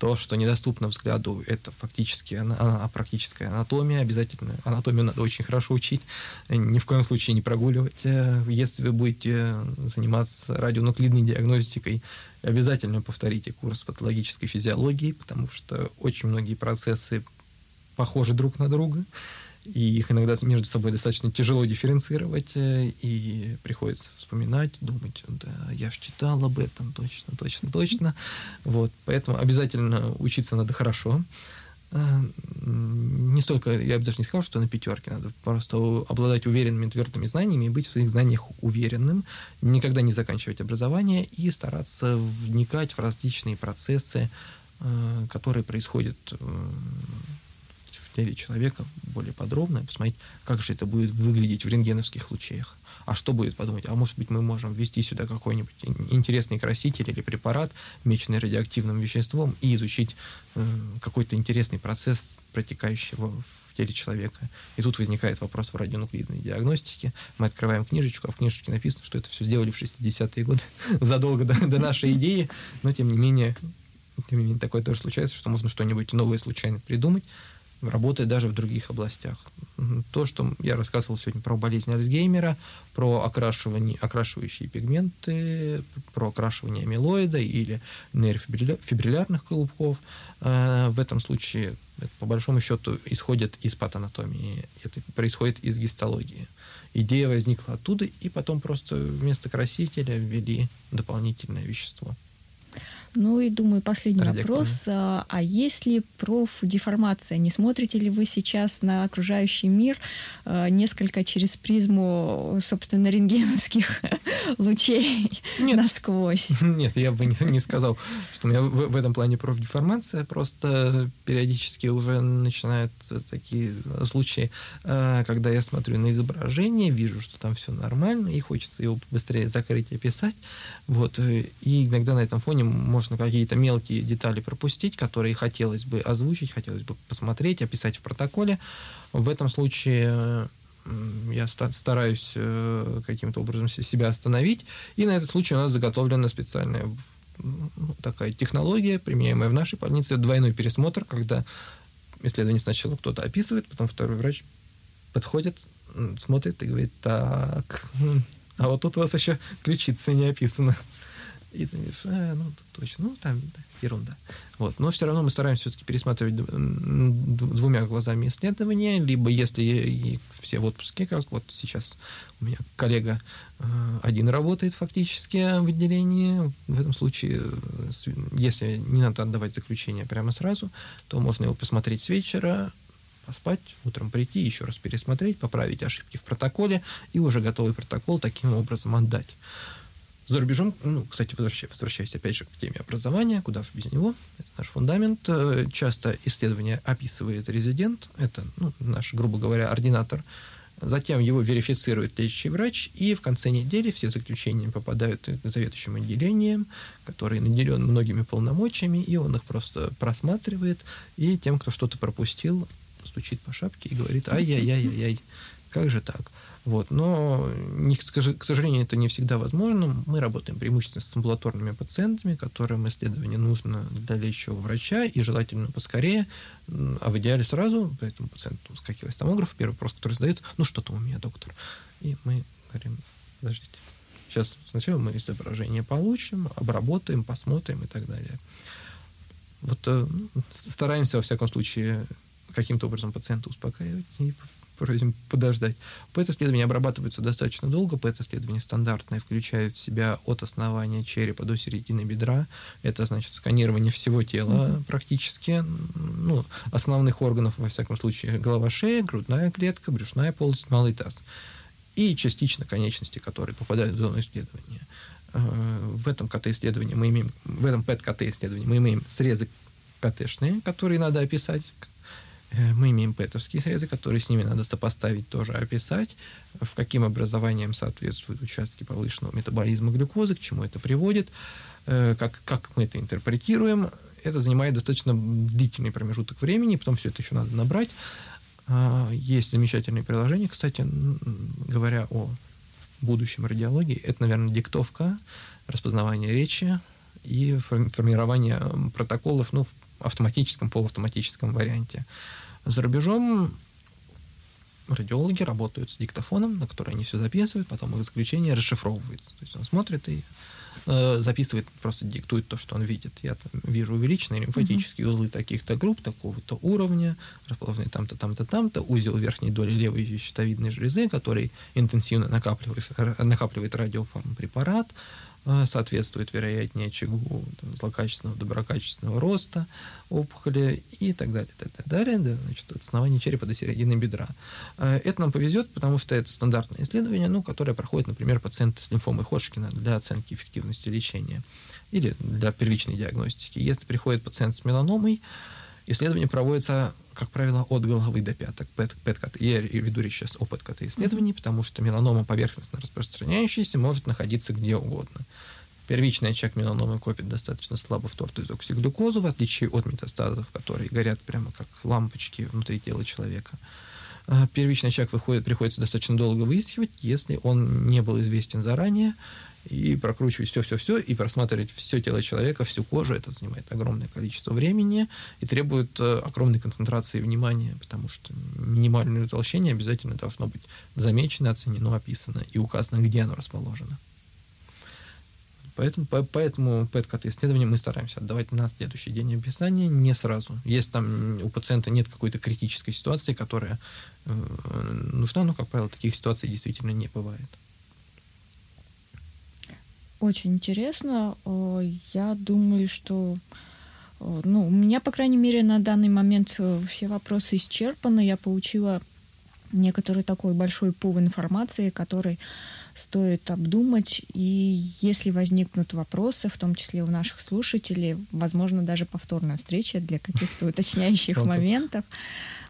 то, что недоступно взгляду, это фактически а, практическая анатомия. Обязательно анатомию надо очень хорошо учить, ни в коем случае не прогуливать. Э, если вы будете заниматься радионуклидной диагностикой, обязательно повторите курс патологической физиологии, потому что очень многие процессы похожи друг на друга и их иногда между собой достаточно тяжело дифференцировать, э, и приходится вспоминать, думать, да, я же читал об этом, точно, точно, точно. Вот, поэтому обязательно учиться надо хорошо. Э, не столько, я бы даже не сказал, что на пятерке надо просто обладать уверенными, твердыми знаниями и быть в своих знаниях уверенным, никогда не заканчивать образование и стараться вникать в различные процессы, э, которые происходят теле человека более подробно, посмотреть, как же это будет выглядеть в рентгеновских лучах. А что будет подумать? А может быть, мы можем ввести сюда какой-нибудь интересный краситель или препарат, меченный радиоактивным веществом, и изучить э, какой-то интересный процесс, протекающий в, в теле человека. И тут возникает вопрос в радионуклидной диагностике. Мы открываем книжечку, а в книжечке написано, что это все сделали в 60-е годы, задолго до, до нашей идеи, но тем не менее тем не менее, такое тоже случается, что можно что-нибудь новое случайно придумать, работает даже в других областях. То, что я рассказывал сегодня про болезнь Альцгеймера, про окрашивание, окрашивающие пигменты, про окрашивание амилоида или нейрофибриллярных клубков, э, в этом случае это, по большому счету исходит из патанатомии, это происходит из гистологии. Идея возникла оттуда, и потом просто вместо красителя ввели дополнительное вещество. Ну и думаю, последний вопрос. А, а есть ли профдеформация? Не смотрите ли вы сейчас на окружающий мир а, несколько через призму, собственно, рентгеновских лучей Нет. насквозь? Нет, я бы не, не сказал, что у меня в, в этом плане профдеформация. Просто периодически уже начинают такие случаи, а, когда я смотрю на изображение, вижу, что там все нормально, и хочется его быстрее закрыть и описать. Вот. И иногда на этом фоне можно какие-то мелкие детали пропустить, которые хотелось бы озвучить, хотелось бы посмотреть, описать в протоколе. В этом случае я стараюсь э, каким-то образом себя остановить, и на этот случай у нас заготовлена специальная ну, такая технология, применяемая в нашей больнице, двойной пересмотр, когда исследование сначала кто-то описывает, потом второй врач подходит, смотрит и говорит, так, а вот тут у вас еще ключица не описана. И ты говоришь, а, ну, точно, ну, там да, ерунда. Вот. Но все равно мы стараемся все-таки пересматривать двумя глазами исследования, либо если все в отпуске, как вот сейчас у меня коллега э, один работает фактически в отделении, в этом случае, э, если не надо отдавать заключение прямо сразу, то можно его посмотреть с вечера, поспать, утром прийти, еще раз пересмотреть, поправить ошибки в протоколе и уже готовый протокол таким образом отдать. За рубежом, ну, кстати, возвращаясь, возвращаясь опять же к теме образования, куда же без него, это наш фундамент. Э, часто исследование описывает резидент, это ну, наш, грубо говоря, ординатор, Затем его верифицирует лечащий врач, и в конце недели все заключения попадают к заведующим отделением, который наделен многими полномочиями, и он их просто просматривает, и тем, кто что-то пропустил, стучит по шапке и говорит, ай-яй-яй-яй, как же так? Вот. Но, не, к сожалению, это не всегда возможно. Мы работаем преимущественно с амбулаторными пациентами, которым исследование нужно для лечащего врача, и желательно поскорее, а в идеале сразу, поэтому пациент скакивает с томографа, первый вопрос, который задает, ну что там у меня, доктор? И мы говорим, подождите, сейчас сначала мы изображение получим, обработаем, посмотрим и так далее. Вот э, ну, стараемся, во всяком случае, каким-то образом пациента успокаивать и просим подождать. ПЭТ-исследования обрабатываются достаточно долго. ПЭТ-исследование стандартное, включает в себя от основания черепа до середины бедра. Это значит сканирование всего тела mm-hmm. практически. Ну, основных органов, во всяком случае, голова, шея, грудная клетка, брюшная полость, малый таз. И частично конечности, которые попадают в зону исследования. Э, в этом КТ-исследовании мы имеем, в этом ПЭТ-КТ-исследовании мы имеем срезы КТшные, которые надо описать, мы имеем пэтовские срезы, которые с ними надо сопоставить, тоже описать, в каким образованием соответствуют участки повышенного метаболизма глюкозы, к чему это приводит, э, как, как мы это интерпретируем. Это занимает достаточно длительный промежуток времени, потом все это еще надо набрать. А, есть замечательные приложения, кстати, говоря о будущем радиологии, это, наверное, диктовка, распознавание речи и формирование протоколов ну, автоматическом, полуавтоматическом варианте. За рубежом радиологи работают с диктофоном, на который они все записывают, потом их заключение расшифровывается. То есть он смотрит и э, записывает, просто диктует то, что он видит. Я там вижу увеличенные лимфатические узлы таких-то групп, такого-то уровня, расположенные там-то, там-то, там-то, узел верхней доли левой щитовидной железы, который интенсивно накапливает, накапливает радиоформ препарат, соответствует, вероятнее, очагу там, злокачественного, доброкачественного роста опухоли и так далее, так далее, да, значит, от основания черепа до середины бедра. Э, это нам повезет, потому что это стандартное исследование, ну, которое проходит, например, пациенты с лимфомой Ходжкина для оценки эффективности лечения или для первичной диагностики. Если приходит пациент с меланомой, исследование проводится как правило, от головы до пяток. ПЭТ, Я веду речь сейчас о ПЭТ исследований, mm-hmm. потому что меланома поверхностно распространяющаяся может находиться где угодно. Первичный очаг меланомы копит достаточно слабо в тортоизоксиглюкозу, в отличие от метастазов, которые горят прямо как лампочки внутри тела человека. А первичный очаг выходит, приходится достаточно долго выискивать, если он не был известен заранее, и прокручивать все-все-все, и просматривать все тело человека, всю кожу. Это занимает огромное количество времени и требует э, огромной концентрации внимания, потому что минимальное утолщение обязательно должно быть замечено, оценено, описано и указано, где оно расположено. Поэтому, по, поэтому ПЭТ-КТ-исследование мы стараемся отдавать на следующий день описания, не сразу. Если там у пациента нет какой-то критической ситуации, которая э, нужна, но, как правило, таких ситуаций действительно не бывает. Очень интересно. Я думаю, что ну, у меня, по крайней мере, на данный момент э, все вопросы исчерпаны. Я получила некоторый такой большой пул информации, который стоит обдумать. И если возникнут вопросы, в том числе у наших слушателей, возможно, даже повторная встреча для каких-то уточняющих моментов.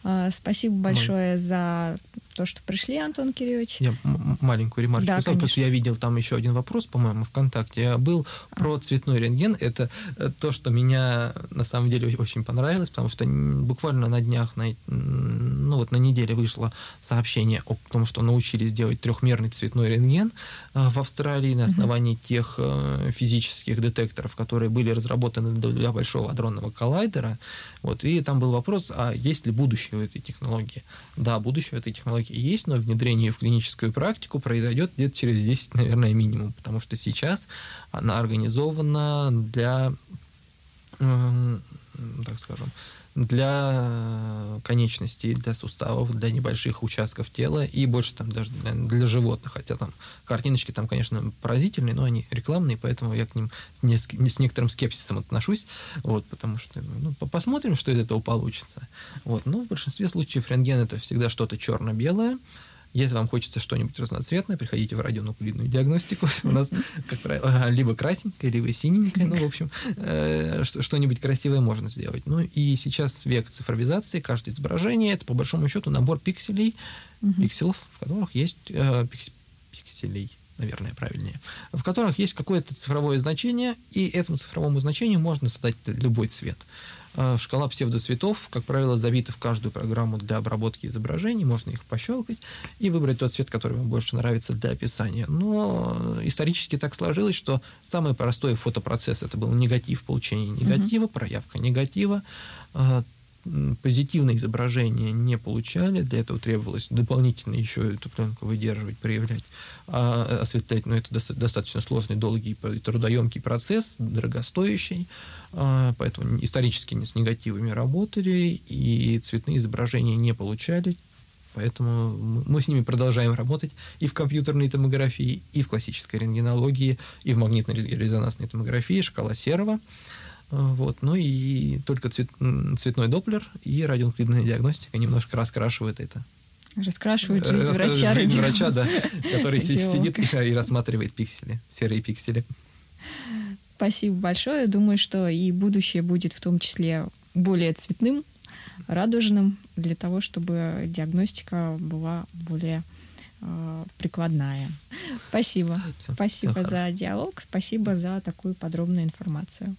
А, спасибо большое за то, что пришли, Антон Кириллович. Я маленькую ремарку да, писал, потому что я видел там еще один вопрос, по-моему, ВКонтакте был а. про цветной рентген. Это э, то, что меня на самом деле очень понравилось, потому что буквально на днях, на, ну вот на неделе вышло сообщение о том, что научились делать трехмерный цветной рентген э, в Австралии на основании угу. тех э, физических детекторов, которые были разработаны для большого адронного коллайдера. Вот, и там был вопрос, а есть ли будущее в этой технологии? Да, будущее в этой технологии есть, но внедрение в клиническую практику произойдет где-то через 10, наверное, минимум, потому что сейчас она организована для, э, так скажем, для конечностей, для суставов, для небольших участков тела и больше там даже для, для животных. Хотя там картиночки там, конечно, поразительные, но они рекламные, поэтому я к ним не с, не с некоторым скепсисом отношусь, вот, потому что ну, посмотрим, что из этого получится. Вот. Но в большинстве случаев рентген это всегда что-то черно-белое, если вам хочется что-нибудь разноцветное, приходите в радионуклидную диагностику. У нас, как правило, либо красненькое, либо синенькое. Ну, в общем, э, что-нибудь красивое можно сделать. Ну, и сейчас век цифровизации. Каждое изображение – это, по большому счету, набор пикселей, пикселов, в которых есть э, пикселей наверное, правильнее, в которых есть какое-то цифровое значение, и этому цифровому значению можно задать любой цвет. А, шкала псевдоцветов, как правило, забита в каждую программу для обработки изображений, можно их пощелкать и выбрать тот цвет, который вам больше нравится для описания. Но исторически так сложилось, что самый простой фотопроцесс это был негатив, получение негатива, mm-hmm. проявка негатива а, позитивное изображение не получали, для этого требовалось дополнительно еще эту пленку выдерживать, проявлять, а осветлять, но это достаточно сложный, долгий, трудоемкий процесс, дорогостоящий, а, поэтому исторически с негативами работали, и цветные изображения не получали, Поэтому мы с ними продолжаем работать и в компьютерной томографии, и в классической рентгенологии, и в магнитно-резонансной томографии, шкала серого. Вот. Ну и только цвет, цветной доплер и радионуклидная диагностика немножко раскрашивает это. Раскрашивает жизнь врача. Жизнь врача, да, который сидит и рассматривает пиксели, серые пиксели. Спасибо большое. Думаю, что и будущее будет в том числе более цветным, радужным, для того, чтобы диагностика была более э, прикладная. Спасибо. Все, спасибо все за диалог, спасибо за такую подробную информацию.